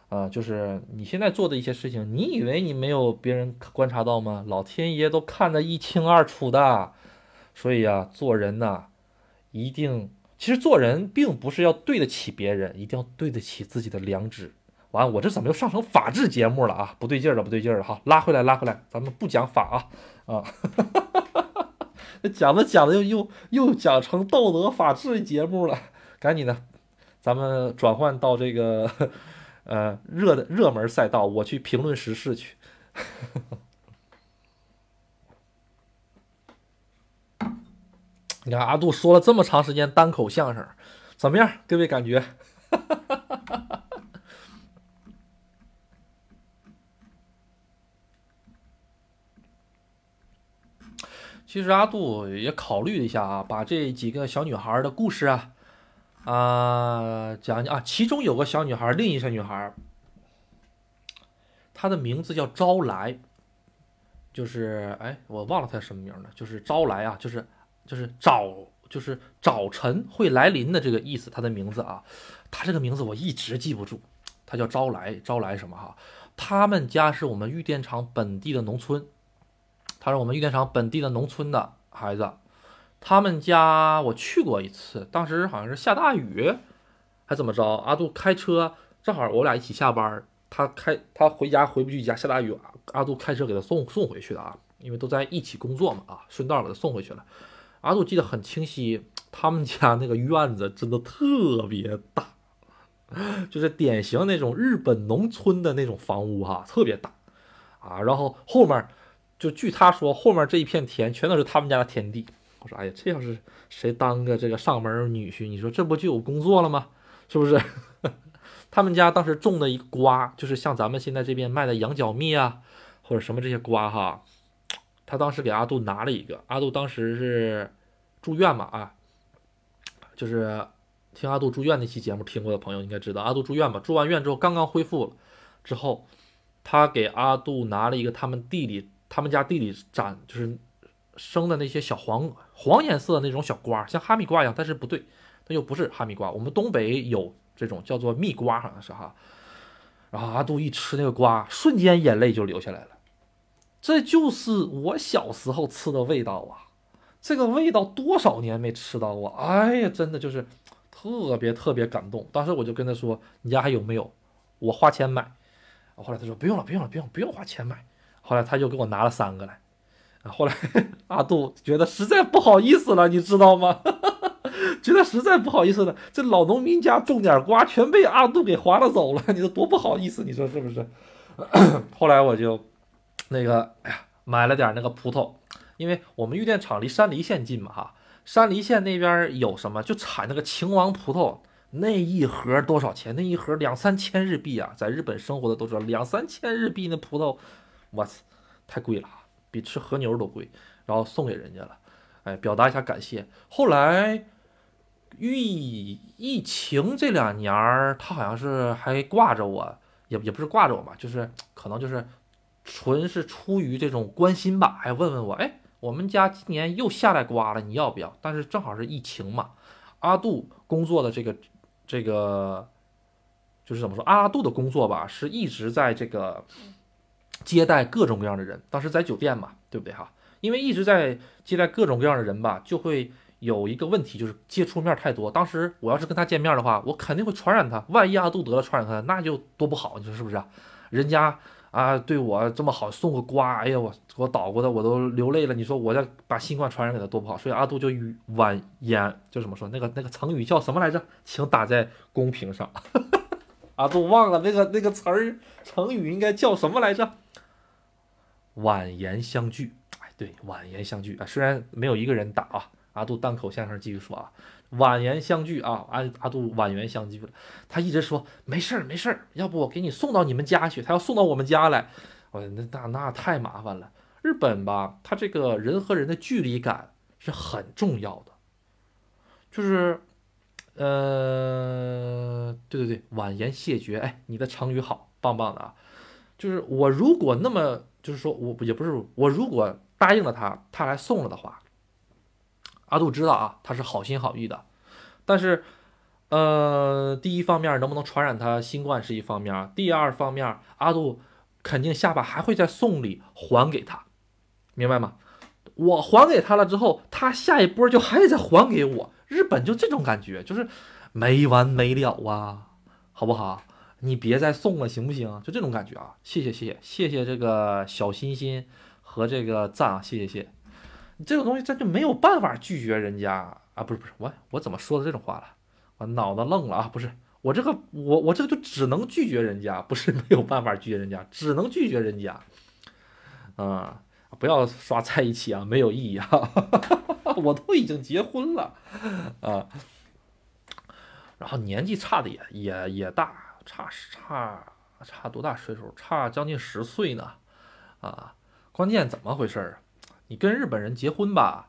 啊，就是你现在做的一些事情，你以为你没有别人观察到吗？老天爷都看得一清二楚的。所以啊，做人呐，一定其实做人并不是要对得起别人，一定要对得起自己的良知。完，我这怎么又上成法治节目了啊？不对劲儿了，不对劲儿了哈！拉回来，拉回来，咱们不讲法啊啊！讲着讲着又又又讲成道德法治节目了，赶紧的，咱们转换到这个 呃热的热门赛道，我去评论时事去。你看阿杜说了这么长时间单口相声，怎么样？各位感觉？其实阿杜也考虑了一下啊，把这几个小女孩的故事啊啊讲讲啊。其中有个小女孩，另一个小女孩，她的名字叫招来，就是哎，我忘了她什么名了，就是招来啊，就是。就是早，就是早晨会来临的这个意思。他的名字啊，他这个名字我一直记不住，他叫招来，招来什么哈？他们家是我们玉电厂本地的农村，他是我们玉电厂本地的农村的孩子。他们家我去过一次，当时好像是下大雨，还怎么着？阿杜开车，正好我俩一起下班，他开他回家回不去家，下大雨，阿杜开车给他送送回去的啊，因为都在一起工作嘛啊，顺道给他送回去了。阿杜记得很清晰，他们家那个院子真的特别大，就是典型那种日本农村的那种房屋哈，特别大啊。然后后面就据他说，后面这一片田全都是他们家的田地。我说，哎呀，这要是谁当个这个上门女婿，你说这不就有工作了吗？是不是？他们家当时种的一个瓜，就是像咱们现在这边卖的羊角蜜啊，或者什么这些瓜哈。他当时给阿杜拿了一个，阿杜当时是住院嘛啊，就是听阿杜住院那期节目听过的朋友应该知道，阿杜住院嘛，住完院之后刚刚恢复了之后，他给阿杜拿了一个他们地里他们家地里长就是生的那些小黄黄颜色的那种小瓜，像哈密瓜一样，但是不对，那又不是哈密瓜，我们东北有这种叫做蜜瓜好像是哈，然后阿杜一吃那个瓜，瞬间眼泪就流下来了。这就是我小时候吃的味道啊！这个味道多少年没吃到过，哎呀，真的就是特别特别感动。当时我就跟他说：“你家还有没有？我花钱买。”后来他说：“不用了，不用了，不用，不用花钱买。”后来他就给我拿了三个来。后来 阿杜觉得实在不好意思了，你知道吗？觉得实在不好意思了，这老农民家种点瓜全被阿杜给划拉走了，你说多不好意思？你说是不是？后来我就。那个，哎呀，买了点那个葡萄，因为我们玉电厂离山梨县近嘛，哈，山梨县那边有什么就产那个秦王葡萄，那一盒多少钱？那一盒两三千日币啊，在日本生活的都知道，两三千日币那葡萄，我操，太贵了，比吃和牛都贵，然后送给人家了，哎，表达一下感谢。后来疫疫情这两年儿，他好像是还挂着我。也也不是挂着我吧，就是可能就是纯是出于这种关心吧，还问问我，哎，我们家今年又下来瓜了，你要不要？但是正好是疫情嘛，阿杜工作的这个这个就是怎么说，阿杜的工作吧，是一直在这个接待各种各样的人，当时在酒店嘛，对不对哈？因为一直在接待各种各样的人吧，就会。有一个问题就是接触面太多，当时我要是跟他见面的话，我肯定会传染他。万一阿杜得了传染他，那就多不好，你说是不是啊？人家啊对我这么好，送个瓜，哎呀我我捣鼓的我都流泪了。你说我再把新冠传染给他多不好，所以阿杜就婉言，就怎么说那个那个成语叫什么来着？请打在公屏上。阿杜忘了那个那个词儿，成语应该叫什么来着？婉言相聚。哎，对，婉言相聚啊，虽然没有一个人打啊。阿杜单口相声继续说啊，婉言相拒啊，阿阿杜婉言相拒了。他一直说没事儿没事儿，要不我给你送到你们家去。他要送到我们家来，我那那那太麻烦了。日本吧，他这个人和人的距离感是很重要的，就是呃，对对对，婉言谢绝。哎，你的成语好，棒棒的啊。就是我如果那么，就是说我也不是我如果答应了他，他来送了的话。阿杜知道啊，他是好心好意的，但是，呃，第一方面能不能传染他新冠是一方面，第二方面阿杜肯定下巴还会再送礼还给他，明白吗？我还给他了之后，他下一波就还得再还给我。日本就这种感觉，就是没完没了啊，好不好？你别再送了，行不行？就这种感觉啊！谢谢谢谢谢谢这个小心心和这个赞啊，谢谢谢。这个东西咱就没有办法拒绝人家啊！不是不是，我我怎么说的这种话了？我脑子愣了啊！不是我这个我我这个就只能拒绝人家，不是没有办法拒绝人家，只能拒绝人家。啊，不要刷在一起啊，没有意义啊！我都已经结婚了啊，然后年纪差的也也也大，差差差多大岁数？差将近十岁呢！啊，关键怎么回事儿？你跟日本人结婚吧，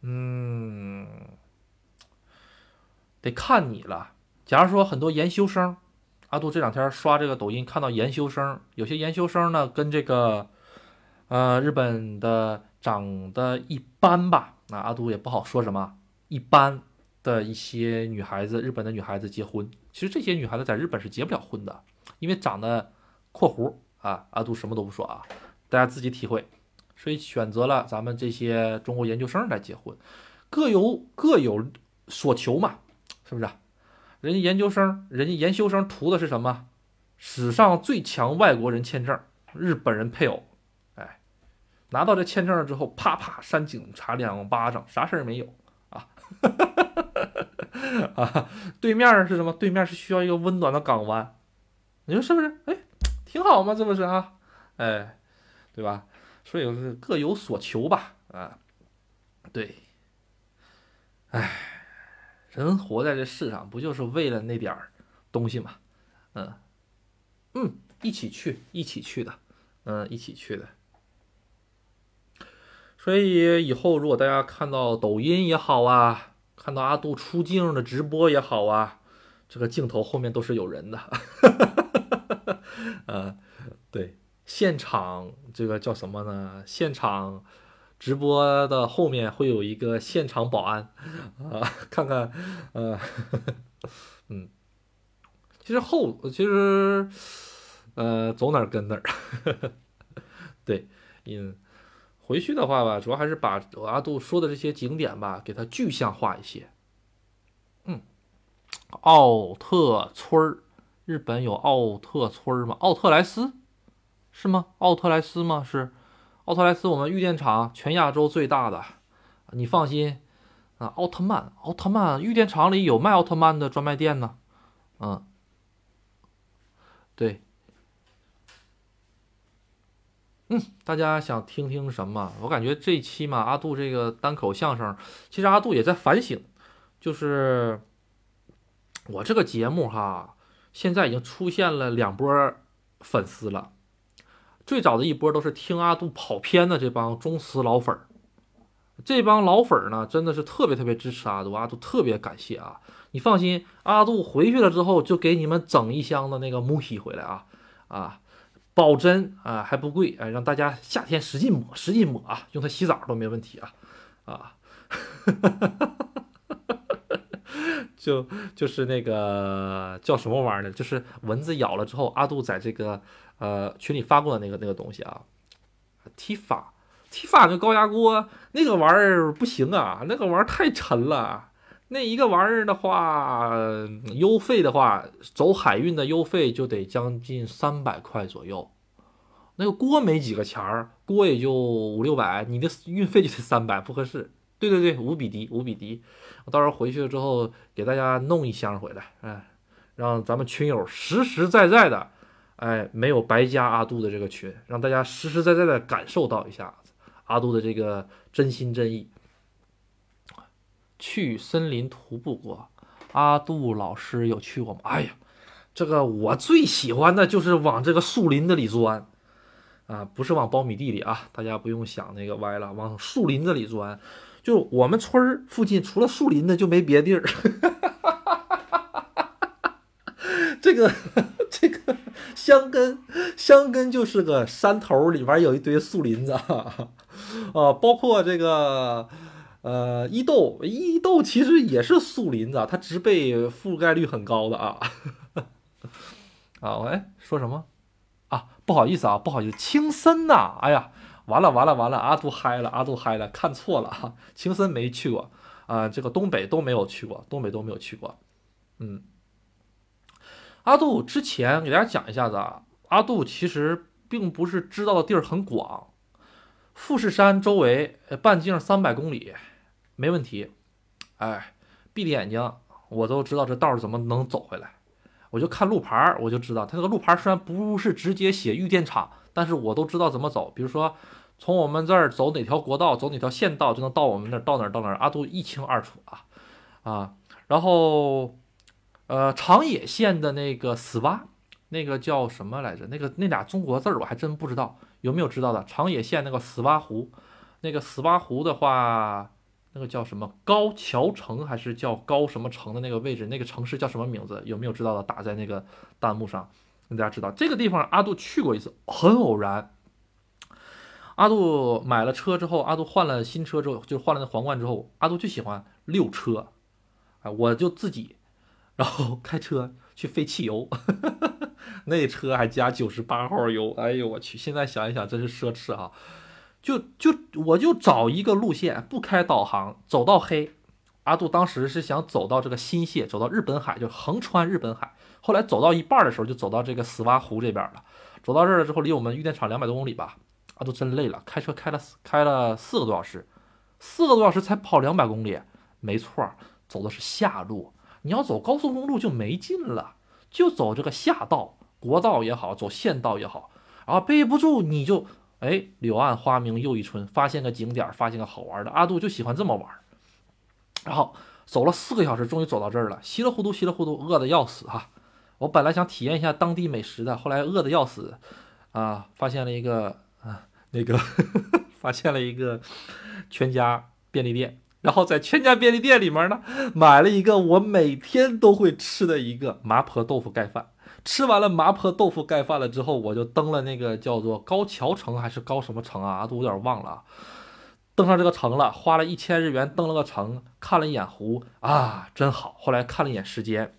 嗯，得看你了。假如说很多研修生，阿杜这两天刷这个抖音，看到研修生，有些研修生呢跟这个，呃，日本的长得一般吧，那阿杜也不好说什么，一般的一些女孩子，日本的女孩子结婚，其实这些女孩子在日本是结不了婚的，因为长得（括弧啊），阿杜什么都不说啊，大家自己体会。所以选择了咱们这些中国研究生来结婚，各有各有所求嘛，是不是啊？人家研究生，人家研究生图的是什么？史上最强外国人签证，日本人配偶。哎，拿到这签证了之后，啪啪扇警察两巴掌，啥事儿没有啊？啊，对面是什么？对面是需要一个温暖的港湾，你说是不是？哎，挺好嘛，这不是啊？哎，对吧？所以各有所求吧，啊，对，哎，人活在这世上不就是为了那点儿东西吗？嗯，嗯，一起去，一起去的，嗯，一起去的。所以以后如果大家看到抖音也好啊，看到阿杜出镜的直播也好啊，这个镜头后面都是有人的，哈哈哈哈哈哈呃，对。现场这个叫什么呢？现场直播的后面会有一个现场保安啊，看看，呃，嗯，其实后其实，呃，走哪儿跟哪儿，对，嗯，回去的话吧，主要还是把阿杜说的这些景点吧，给它具象化一些。嗯，奥特村儿，日本有奥特村儿吗？奥特莱斯。是吗？奥特莱斯吗？是，奥特莱斯，我们玉电厂全亚洲最大的，你放心啊。奥特曼，奥特曼，玉电厂里有卖奥特曼的专卖店呢。嗯，对，嗯，大家想听听什么？我感觉这期嘛，阿杜这个单口相声，其实阿杜也在反省，就是我这个节目哈，现在已经出现了两波粉丝了。最早的一波都是听阿杜跑偏的这帮忠实老粉儿，这帮老粉儿呢，真的是特别特别支持阿杜，阿杜特别感谢啊！你放心，阿杜回去了之后就给你们整一箱的那个木 i 回来啊啊，保真啊还不贵，哎，让大家夏天使劲抹使劲抹啊，用它洗澡都没问题啊啊，哈哈哈哈哈就就是那个叫什么玩意儿呢？就是蚊子咬了之后，阿杜在这个呃群里发过的那个那个东西啊，T 发 T 发那高压锅那个玩意儿不行啊，那个玩意儿太沉了。那一个玩意儿的话，邮费的话，走海运的邮费就得将近三百块左右。那个锅没几个钱儿，锅也就五六百，你的运费就得三百，不合适。对对对，无比低，无比低。我到时候回去了之后，给大家弄一箱回来，哎，让咱们群友实实在在的，哎，没有白加阿杜的这个群，让大家实实在在的感受到一下阿杜的这个真心真意。去森林徒步过，阿杜老师有去过吗？哎呀，这个我最喜欢的就是往这个树林子里钻，啊，不是往苞米地里啊，大家不用想那个歪了，往树林子里钻。就我们村儿附近除了树林子就没别地儿。这个这个香根香根就是个山头里边有一堆树林子啊，包括这个。呃，伊豆，伊豆其实也是树林子，它植被覆盖率很高的啊。啊，喂，说什么？啊，不好意思啊，不好意思，青森呐，哎呀，完了完了完了，阿杜嗨了，阿杜嗨了，看错了哈，青森没去过啊，这个东北都没有去过，东北都没有去过。嗯，阿杜之前给大家讲一下子啊，阿杜其实并不是知道的地儿很广，富士山周围半径三百公里。没问题，哎，闭着眼睛，我都知道这道儿怎么能走回来。我就看路牌儿，我就知道，它这个路牌虽然不是直接写玉电厂，但是我都知道怎么走。比如说，从我们这儿走哪条国道，走哪条县道，就能到我们那儿，到哪儿到哪儿，阿杜一清二楚啊啊。然后，呃，长野县的那个死洼，那个叫什么来着？那个那俩中国字儿我还真不知道，有没有知道的？长野县那个死洼湖，那个死洼湖的话。那个叫什么高桥城还是叫高什么城的那个位置，那个城市叫什么名字？有没有知道的？打在那个弹幕上，让大家知道这个地方。阿杜去过一次，很偶然。阿杜买了车之后，阿杜换了新车之后，就换了那皇冠之后，阿杜就喜欢溜车。哎，我就自己，然后开车去费汽油，那车还加九十八号油。哎呦我去！现在想一想，真是奢侈啊。就就我就找一个路线，不开导航，走到黑。阿杜当时是想走到这个新泻，走到日本海，就横穿日本海。后来走到一半的时候，就走到这个死洼湖这边了。走到这儿了之后，离我们玉电厂两百多公里吧。阿杜真累了，开车开了开了四个多小时，四个多小时才跑两百公里。没错，走的是下路。你要走高速公路就没劲了，就走这个下道，国道也好，走县道也好。然后背不住你就。哎，柳暗花明又一村，发现个景点，发现个好玩的，阿杜就喜欢这么玩。然后走了四个小时，终于走到这儿了，稀里糊涂，稀里糊涂，饿的要死哈。我本来想体验一下当地美食的，后来饿的要死，啊，发现了一个，那个 发现了一个全家便利店，然后在全家便利店里面呢，买了一个我每天都会吃的一个麻婆豆腐盖饭。吃完了麻婆豆腐盖饭了之后，我就登了那个叫做高桥城还是高什么城啊？都有点忘了，登上这个城了，花了一千日元登了个城，看了一眼湖啊，真好。后来看了一眼时间，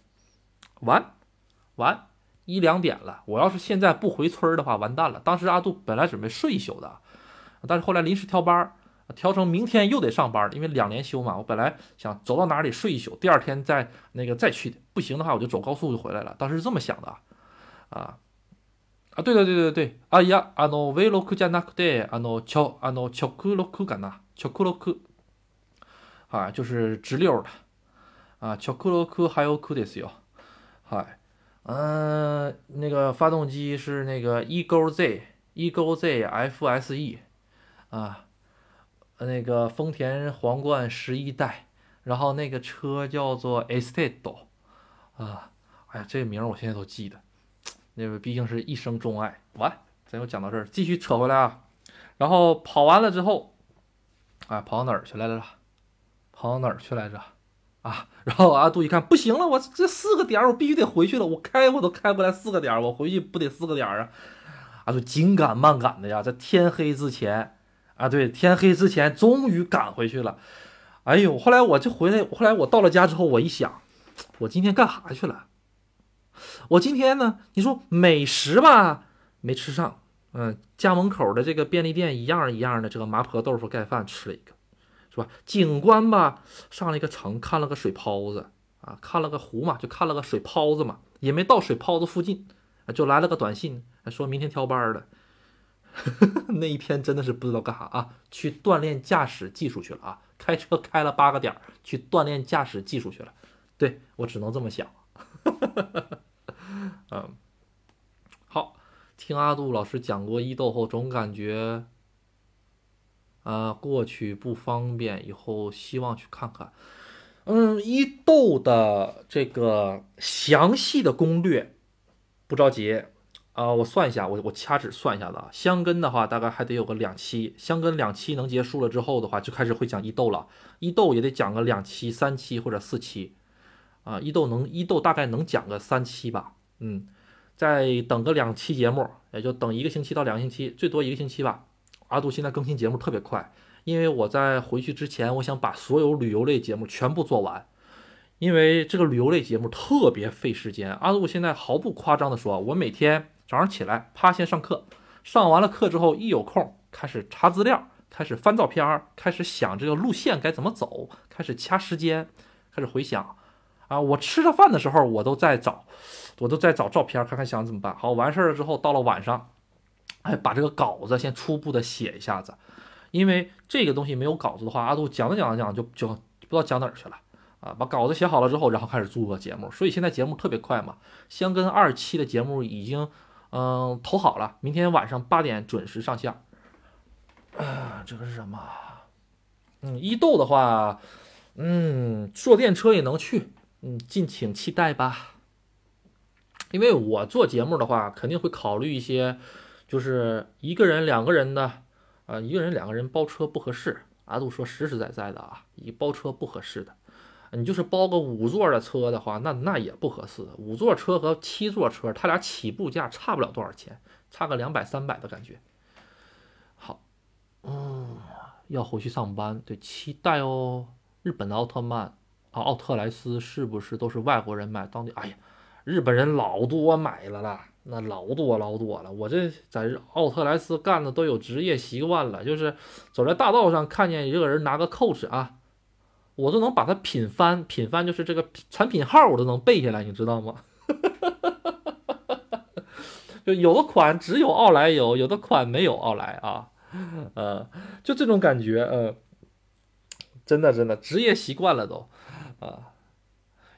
完，完一两点了。我要是现在不回村的话，完蛋了。当时阿杜本来准备睡一宿的，但是后来临时调班调成明天又得上班，因为两连休嘛。我本来想走到哪里睡一宿，第二天再那个再去，不行的话我就走高速就回来了。当时是这么想的，啊啊，对对对对对，啊呀，あのウェロクじゃなくてあのチョあのチョクロクかな，チョクロク啊，就是直溜的啊，チョクロク还有クですよ，嗨， 嗯，那个发动机是那个 E 勾 Z E 勾 Z F S E 啊。那个丰田皇冠十一代，然后那个车叫做 Estate，啊，哎呀，这个名我现在都记得，那个毕竟是一生钟爱。完，咱又讲到这儿，继续扯回来啊。然后跑完了之后，啊，跑到哪儿去来着？跑到哪儿去来着？啊。然后阿杜一看，不行了，我这四个点我必须得回去了，我开我都开不来四个点，我回去不得四个点啊？阿杜紧赶慢赶的呀，在天黑之前啊，对，天黑之前终于赶回去了。哎呦，后来我就回来，后来我到了家之后，我一想，我今天干啥去了？我今天呢，你说美食吧，没吃上，嗯，家门口的这个便利店一样一样的这个麻婆豆腐盖饭吃了一个。是吧？景观吧，上了一个城，看了个水泡子啊，看了个湖嘛，就看了个水泡子嘛，也没到水泡子附近，就来了个短信，说明天调班了。那一天真的是不知道干啥啊，去锻炼驾驶技术去了啊，开车开了八个点儿去锻炼驾驶技术去了。对我只能这么想。嗯，好，听阿杜老师讲过伊豆后，总感觉。啊，过去不方便，以后希望去看看。嗯，伊豆的这个详细的攻略，不着急啊，我算一下，我我掐指算一下子啊，香根的话大概还得有个两期，香根两期能结束了之后的话，就开始会讲伊豆了。伊豆也得讲个两期、三期或者四期啊，伊豆能伊豆大概能讲个三期吧，嗯，再等个两期节目，也就等一个星期到两个星期，最多一个星期吧。阿杜现在更新节目特别快，因为我在回去之前，我想把所有旅游类节目全部做完，因为这个旅游类节目特别费时间。阿杜现在毫不夸张的说，我每天早上起来，啪先上课，上完了课之后，一有空开始查资料，开始翻照片，开始想这个路线该怎么走，开始掐时间，开始回想。啊，我吃着饭的时候，我都在找，我都在找照片，看看想怎么办。好，完事儿了之后，到了晚上。哎，把这个稿子先初步的写一下子，因为这个东西没有稿子的话，阿杜讲着讲着讲就就不知道讲哪儿去了啊。把稿子写好了之后，然后开始做节目，所以现在节目特别快嘛。香根二期的节目已经嗯投好了，明天晚上八点准时上线。啊，这个是什么？嗯，伊豆的话，嗯，坐电车也能去，嗯，敬请期待吧。因为我做节目的话，肯定会考虑一些。就是一个人、两个人的，啊，一个人、两个人包车不合适。阿杜说实实在在的啊，一包车不合适的。你就是包个五座的车的话，那那也不合适。五座车和七座车，它俩起步价差不了多少钱，差个两百、三百的感觉。好，嗯，要回去上班，对，期待哦。日本的奥特曼啊，奥特莱斯是不是都是外国人买？当地，哎呀，日本人老多买了啦。那老多老多了，我这在奥特莱斯干的都有职业习惯了，就是走在大道上看见一个人拿个 Coach 啊，我都能把它品翻，品翻就是这个产品号我都能背下来，你知道吗？就有的款只有奥莱有，有的款没有奥莱啊，呃，就这种感觉，呃，真的真的职业习惯了都，啊。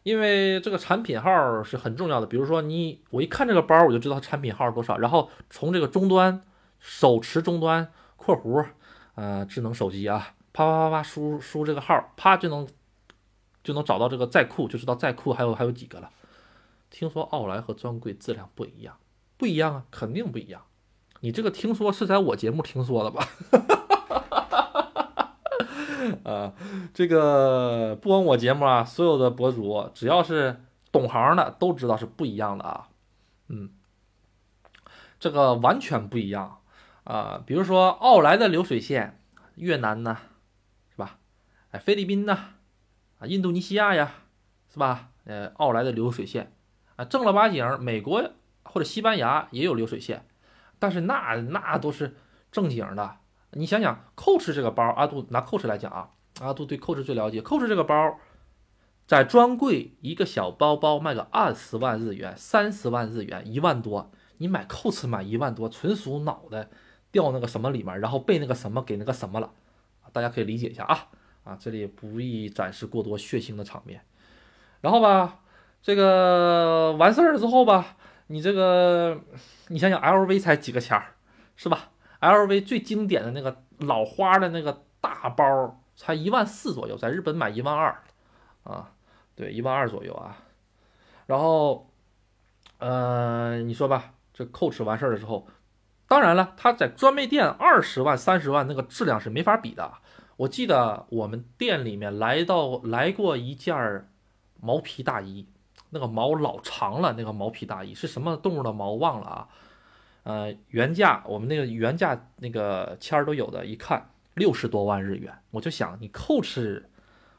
因为这个产品号是很重要的，比如说你我一看这个包，我就知道产品号多少，然后从这个终端手持终端（括弧呃智能手机啊）啪啪啪啪输输这个号，啪就能就能找到这个在库，就知道在库还有还有几个了。听说奥莱和专柜质量不一样，不一样啊，肯定不一样。你这个听说是在我节目听说的吧？啊，这个不光我节目啊，所有的博主只要是懂行的都知道是不一样的啊。嗯，这个完全不一样啊。比如说奥莱的流水线，越南呢，是吧？哎，菲律宾呢，啊，印度尼西亚呀，是吧？呃，奥莱的流水线啊，正儿八经，美国或者西班牙也有流水线，但是那那都是正经的。你想想，Coach 这个包，阿杜拿 Coach 来讲啊，阿杜对 Coach 最了解。Coach 这个包，在专柜一个小包包卖个二十万日元、三十万日元、一万多，你买 Coach 买一万多，纯属脑袋掉那个什么里面，然后被那个什么给那个什么了，大家可以理解一下啊啊，这里不宜展示过多血腥的场面。然后吧，这个完事儿之后吧，你这个你想想，LV 才几个钱儿，是吧？L V 最经典的那个老花的那个大包才一万四左右，在日本买一万二，啊，对，一万二左右啊。然后，呃，你说吧，这 Coach 完事儿的时候，当然了，它在专卖店二十万、三十万那个质量是没法比的。我记得我们店里面来到来过一件儿毛皮大衣，那个毛老长了，那个毛皮大衣是什么动物的毛忘了啊？呃，原价我们那个原价那个签儿都有的，一看六十多万日元，我就想你 Coach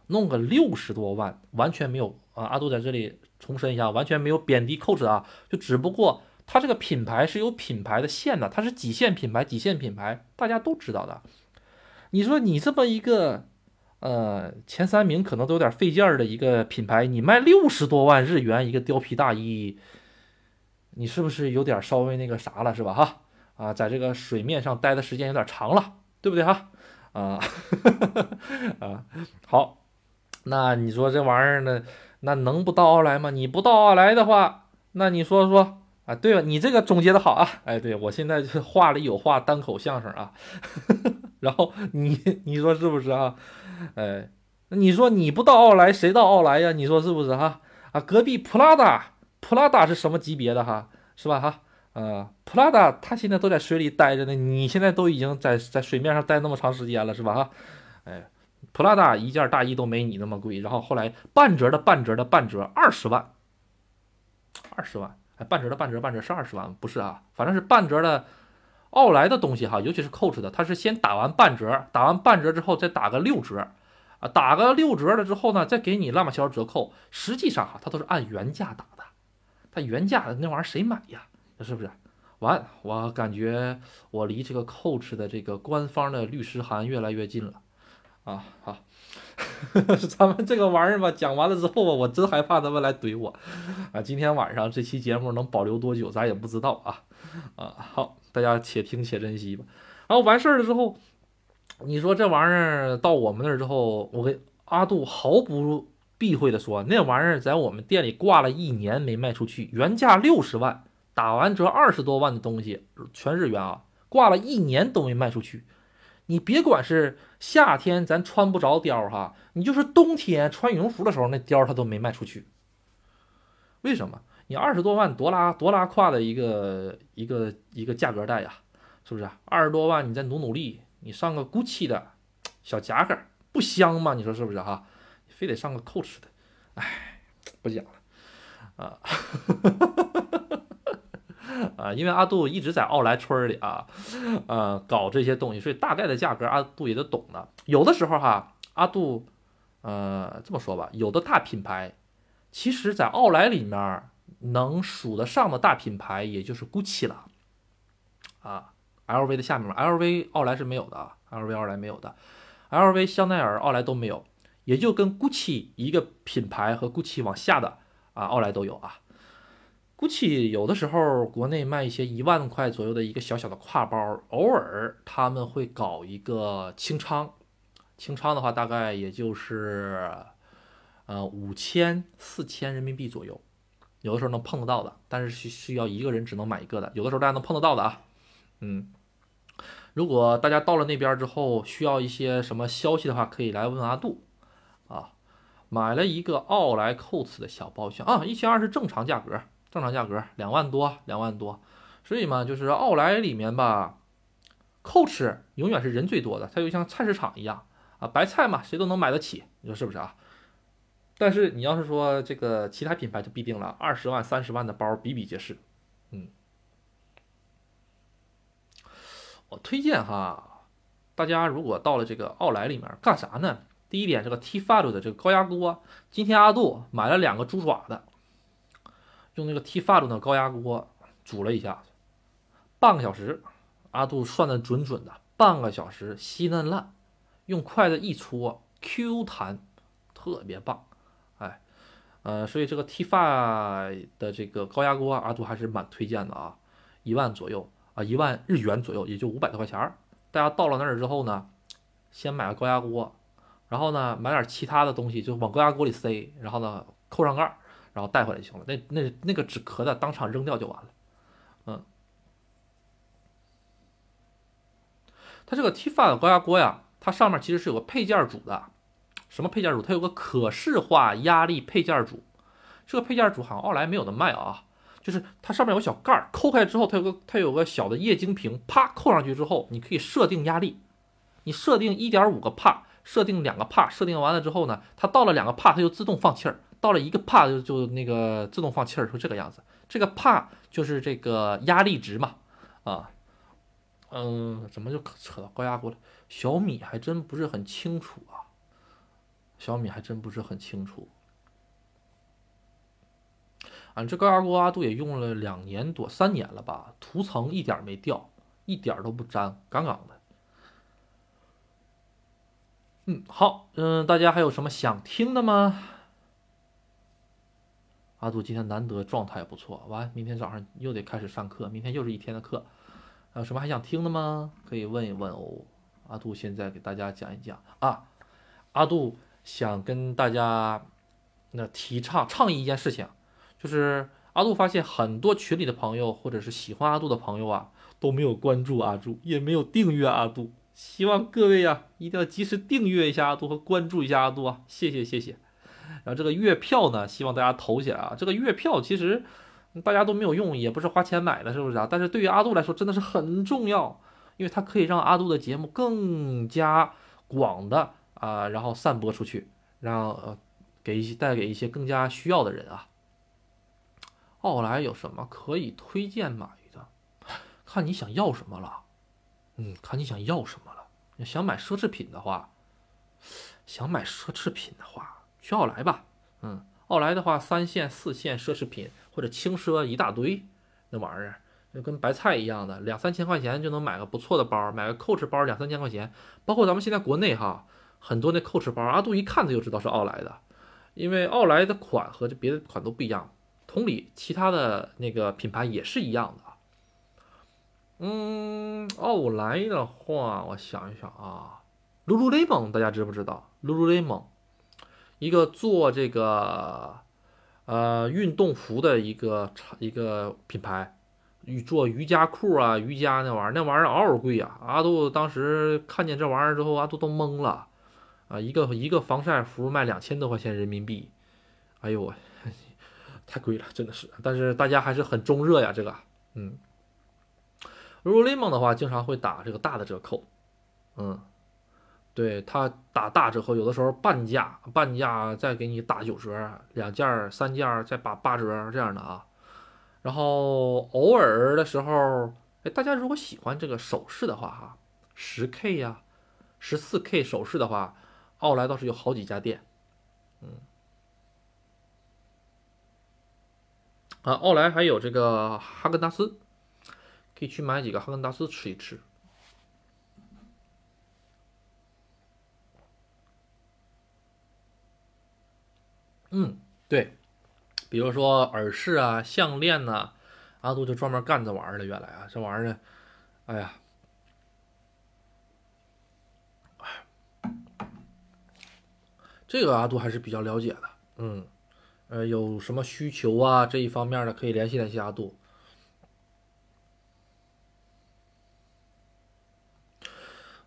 弄个六十多万，完全没有啊！阿杜在这里重申一下，完全没有贬低 Coach 啊，就只不过它这个品牌是有品牌的线的，它是几线品牌，几线品牌大家都知道的。你说你这么一个，呃，前三名可能都有点费劲儿的一个品牌，你卖六十多万日元一个貂皮大衣，你是不是有点稍微那个啥了，是吧？哈啊，在这个水面上待的时间有点长了，对不对哈？啊 啊，好。那你说这玩意儿呢？那能不到奥莱吗？你不到奥莱的话，那你说说啊？对了，你这个总结的好啊！哎，对我现在就是话里有话，单口相声啊。然后你你说是不是啊？哎，你说你不到奥莱，谁到奥莱呀？你说是不是哈？啊，隔壁普拉达，普拉达是什么级别的哈？是吧哈？啊，普拉达他现在都在水里待着呢，你现在都已经在在水面上待那么长时间了，是吧哈？哎。普拉达一件大衣都没你那么贵，然后后来半折的半折的半折二十万，二十万，哎，半折的半折半折是二十万，不是啊，反正是半折的。奥莱的东西哈，尤其是 Coach 的，它是先打完半折，打完半折之后再打个六折，啊，打个六折了之后呢，再给你乱码小折扣。实际上哈，它都是按原价打的，它原价的那玩意儿谁买呀？是不是？完，我感觉我离这个 Coach 的这个官方的律师函越来越近了。啊好，咱们这个玩意儿吧，讲完了之后吧，我真害怕他们来怼我啊！今天晚上这期节目能保留多久，咱也不知道啊啊！好，大家且听且珍惜吧。然后完事儿了之后，你说这玩意儿到我们那儿之后，我跟阿杜毫不避讳的说，那玩意儿在我们店里挂了一年没卖出去，原价六十万，打完折二十多万的东西，全日元啊，挂了一年都没卖出去。你别管是夏天咱穿不着貂哈，你就是冬天穿羽绒服的时候，那貂它都没卖出去。为什么？你二十多万多拉多拉胯的一个一个一个价格带呀，是不是？二十多万你再努努力，你上个 GUCCI 的小夹克不香吗？你说是不是哈？非得上个 Coach 的，哎，不讲了啊。啊，因为阿杜一直在奥莱村里啊，呃，搞这些东西，所以大概的价格阿杜也都懂的。有的时候哈，阿杜，呃，这么说吧，有的大品牌，其实在奥莱里面能数得上的大品牌，也就是 GUCCI 了。啊，LV 的下面，LV 奥莱是没有的啊，LV 奥莱没有的，LV 香奈儿奥莱都没有，也就跟 GUCCI 一个品牌和 GUCCI 往下的啊，奥莱都有啊。GUCCI 有的时候国内卖一些一万块左右的一个小小的挎包，偶尔他们会搞一个清仓，清仓的话大概也就是呃五千四千人民币左右，有的时候能碰得到的，但是需需要一个人只能买一个的，有的时候大家能碰得到的啊，嗯，如果大家到了那边之后需要一些什么消息的话，可以来问阿杜，买了一个奥莱蔻驰的小包厢啊，一千二是正常价格。正常价格两万多，两万多，所以嘛，就是奥莱里面吧蔻驰永远是人最多的，它就像菜市场一样啊，白菜嘛，谁都能买得起，你说是不是啊？但是你要是说这个其他品牌就必定了，二十万、三十万的包比比皆是。嗯，我推荐哈，大家如果到了这个奥莱里面干啥呢？第一点，这个 T f a l 的这个高压锅，今天阿杜买了两个猪爪子。用那个 T 发 a 的高压锅煮了一下，半个小时，阿杜算的准准的，半个小时稀嫩烂，用筷子一戳，Q 弹，特别棒，哎，呃，所以这个 T 发的这个高压锅，阿杜还是蛮推荐的啊，一万左右啊，一万日元左右，也就五百多块钱儿。大家到了那儿之后呢，先买个高压锅，然后呢买点其他的东西，就往高压锅里塞，然后呢扣上盖儿。然后带回来就行了，那那那个纸壳的当场扔掉就完了，嗯，它这个 T 发的高压锅呀，它上面其实是有个配件组的，什么配件组？它有个可视化压力配件组，这个配件组好像奥莱没有的卖啊，就是它上面有小盖儿，抠开之后它有个它有个小的液晶屏，啪扣上去之后，你可以设定压力，你设定一点五个帕，设定两个帕，设定完了之后呢，它到了两个帕，它就自动放气儿；到了一个帕就就那个自动放气儿，就这个样子。这个帕就是这个压力值嘛，啊，嗯，怎么就扯到高压锅了？小米还真不是很清楚啊，小米还真不是很清楚。啊，这高压锅阿杜也用了两年多、三年了吧，涂层一点没掉，一点都不粘，杠杠的。嗯，好，嗯，大家还有什么想听的吗？阿杜今天难得状态不错，完，明天早上又得开始上课，明天又是一天的课，还有什么还想听的吗？可以问一问哦。阿杜现在给大家讲一讲啊，阿杜想跟大家那提倡倡议一件事情。就是阿杜发现很多群里的朋友，或者是喜欢阿杜的朋友啊，都没有关注阿杜，也没有订阅阿杜。希望各位呀，一定要及时订阅一下阿杜和关注一下阿杜啊！谢谢谢谢。然后这个月票呢，希望大家投起来啊！这个月票其实大家都没有用，也不是花钱买的，是不是啊？但是对于阿杜来说，真的是很重要，因为它可以让阿杜的节目更加广的啊，然后散播出去，让呃给一些带给一些更加需要的人啊。奥莱有什么可以推荐买的？看你想要什么了。嗯，看你想要什么了。想买奢侈品的话，想买奢侈品的话，去奥莱吧。嗯，奥莱的话，三线、四线奢侈品或者轻奢一大堆，那玩意儿就跟白菜一样的，两三千块钱就能买个不错的包，买个 Coach 包两三千块钱。包括咱们现在国内哈，很多那 Coach 包，阿杜一看他就知道是奥莱的，因为奥莱的款和这别的款都不一样。同理，其他的那个品牌也是一样的。嗯，奥莱的话，我想一想啊，Lululemon 大家知不知道？Lululemon 一个做这个呃运动服的一个一个品牌，做瑜伽裤啊、瑜伽那玩意儿，那玩意儿嗷嗷贵呀！阿杜当时看见这玩意儿之后，阿杜都懵了啊！一个一个防晒服卖两千多块钱人民币，哎呦我。太贵了，真的是。但是大家还是很中热呀，这个，嗯。Lululemon 的话，经常会打这个大的折扣，嗯，对他打大折扣，有的时候半价，半价再给你打九折，两件、三件再打八折这样的啊。然后偶尔的时候，哎，大家如果喜欢这个首饰的话，哈，十 K 呀，十四 K 首饰的话，奥莱倒是有好几家店，嗯。啊，奥莱还有这个哈根达斯，可以去买几个哈根达斯吃一吃。嗯，对，比如说耳饰啊、项链呐，阿杜就专门干这玩意儿的。原来啊，这玩意儿，哎呀，这个阿杜还是比较了解的。嗯。呃，有什么需求啊？这一方面的可以联系联系阿杜。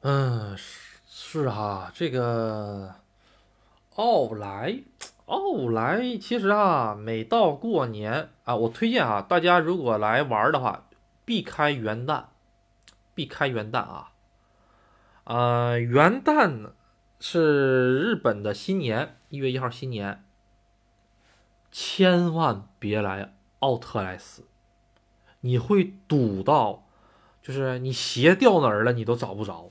嗯，是是哈，这个奥莱，奥莱其实啊，每到过年啊，我推荐啊，大家如果来玩的话，避开元旦，避开元旦啊。呃，元旦是日本的新年，一月一号新年。千万别来奥特莱斯，你会堵到，就是你鞋掉哪儿了你都找不着，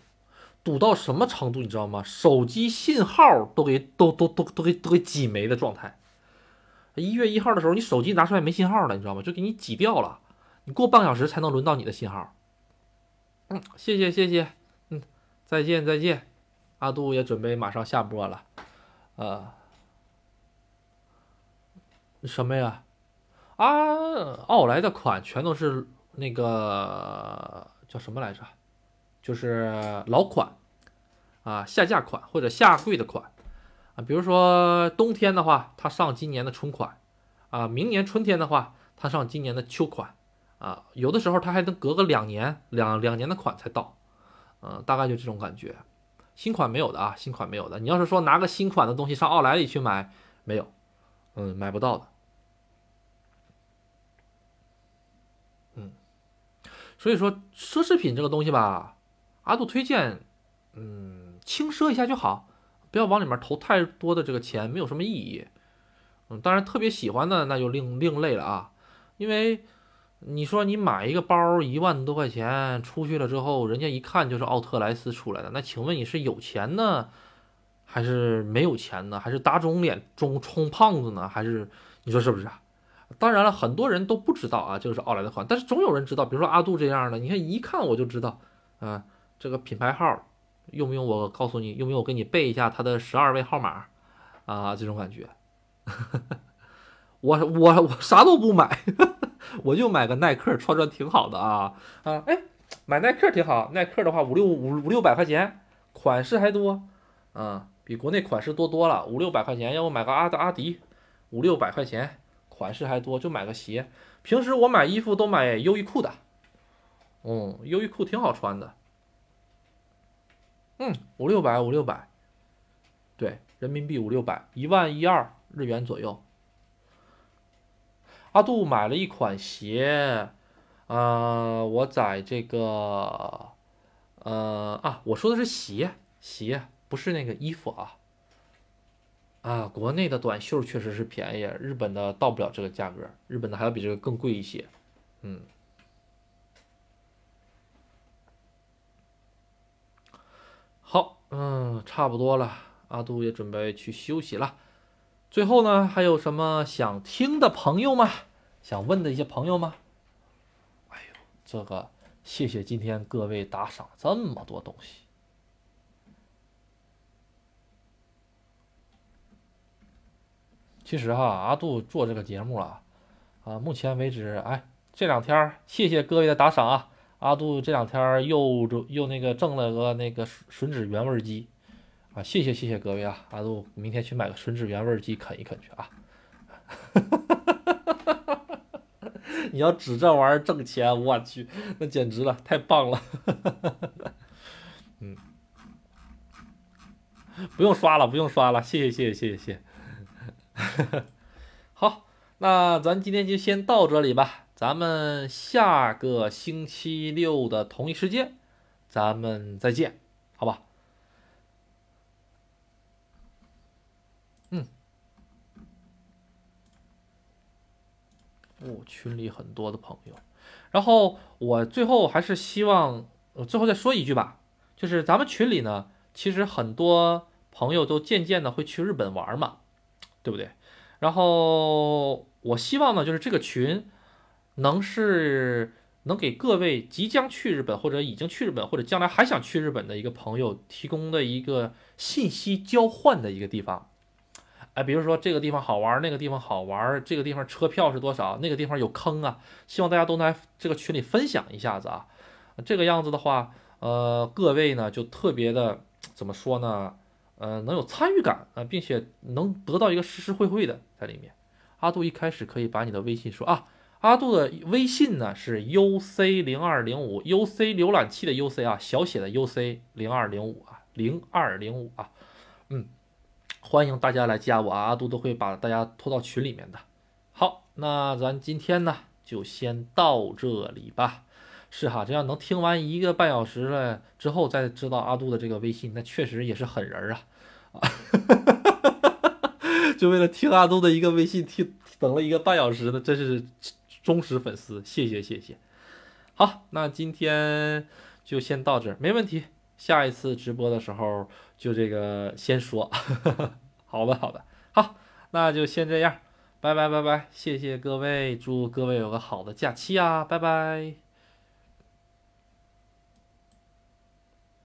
堵到什么程度你知道吗？手机信号都给都都都都给都给挤没的状态。一月一号的时候，你手机拿出来没信号了，你知道吗？就给你挤掉了，你过半小时才能轮到你的信号。嗯，谢谢谢谢，嗯，再见再见，阿杜也准备马上下播了，呃。什么呀？啊，奥莱的款全都是那个叫什么来着？就是老款啊，下架款或者下柜的款啊。比如说冬天的话，它上今年的春款啊；明年春天的话，它上今年的秋款啊。有的时候它还能隔个两年，两两年的款才到，嗯，大概就这种感觉。新款没有的啊，新款没有的。你要是说拿个新款的东西上奥莱里去买，没有，嗯，买不到的。所以说，奢侈品这个东西吧，阿杜推荐，嗯，轻奢一下就好，不要往里面投太多的这个钱，没有什么意义。嗯，当然特别喜欢的那就另另类了啊，因为你说你买一个包一万多块钱出去了之后，人家一看就是奥特莱斯出来的，那请问你是有钱呢，还是没有钱呢？还是打肿脸充充胖子呢？还是你说是不是啊？当然了，很多人都不知道啊，这个是奥莱的款，但是总有人知道，比如说阿杜这样的，你看一看我就知道啊，这个品牌号用不用我告诉你，用不用我给你背一下它的十二位号码啊？这种感觉。我我我啥都不买，我就买个耐克，穿穿挺好的啊啊！哎，买耐克挺好，耐克的话五六五五六百块钱，款式还多啊，比国内款式多多了，五六百块钱。要不买个阿阿迪，五六百块钱，款式还多，就买个鞋。平时我买衣服都买优衣库的，嗯，优衣库挺好穿的，嗯，五六百五六百，对，人民币五六百，一万一二。日元左右。阿杜买了一款鞋，呃，我在这个，呃啊，我说的是鞋，鞋不是那个衣服啊。啊，国内的短袖确实是便宜，日本的到不了这个价格，日本的还要比这个更贵一些。嗯，好，嗯，差不多了，阿杜也准备去休息了。最后呢，还有什么想听的朋友吗？想问的一些朋友吗？哎呦，这个谢谢今天各位打赏这么多东西。其实哈，阿杜做这个节目啊，啊，目前为止，哎，这两天谢谢各位的打赏啊，阿杜这两天又又那个挣了个那个吮指原味鸡。啊，谢谢谢谢各位啊！阿杜明天去买个吮指原味鸡啃一啃去啊！你要指这玩意儿挣钱，我去，那简直了，太棒了！嗯，不用刷了，不用刷了，谢谢谢谢谢谢谢。好，那咱今天就先到这里吧，咱们下个星期六的同一时间，咱们再见，好吧？嗯哦，群里很多的朋友，然后我最后还是希望，我最后再说一句吧，就是咱们群里呢，其实很多朋友都渐渐的会去日本玩嘛，对不对？然后我希望呢，就是这个群能是能给各位即将去日本或者已经去日本或者将来还想去日本的一个朋友提供的一个信息交换的一个地方。哎，比如说这个地方好玩，那个地方好玩，这个地方车票是多少？那个地方有坑啊，希望大家都来这个群里分享一下子啊。这个样子的话，呃，各位呢就特别的怎么说呢？呃，能有参与感啊，并且能得到一个实实惠惠的在里面。阿杜一开始可以把你的微信说啊，阿杜的微信呢是 uc 零二零五，uc 浏览器的 uc 啊，小写的 uc 零二零五啊，零二零五啊，嗯。欢迎大家来加我啊，阿杜都会把大家拖到群里面的。好，那咱今天呢就先到这里吧。是哈，这样能听完一个半小时了之后再知道阿杜的这个微信，那确实也是狠人啊！就为了听阿杜的一个微信，听等了一个半小时呢，真是忠实粉丝，谢谢谢谢。好，那今天就先到这儿，没问题。下一次直播的时候就这个先说，好的好的，好，那就先这样，拜拜拜拜，谢谢各位，祝各位有个好的假期啊，拜拜。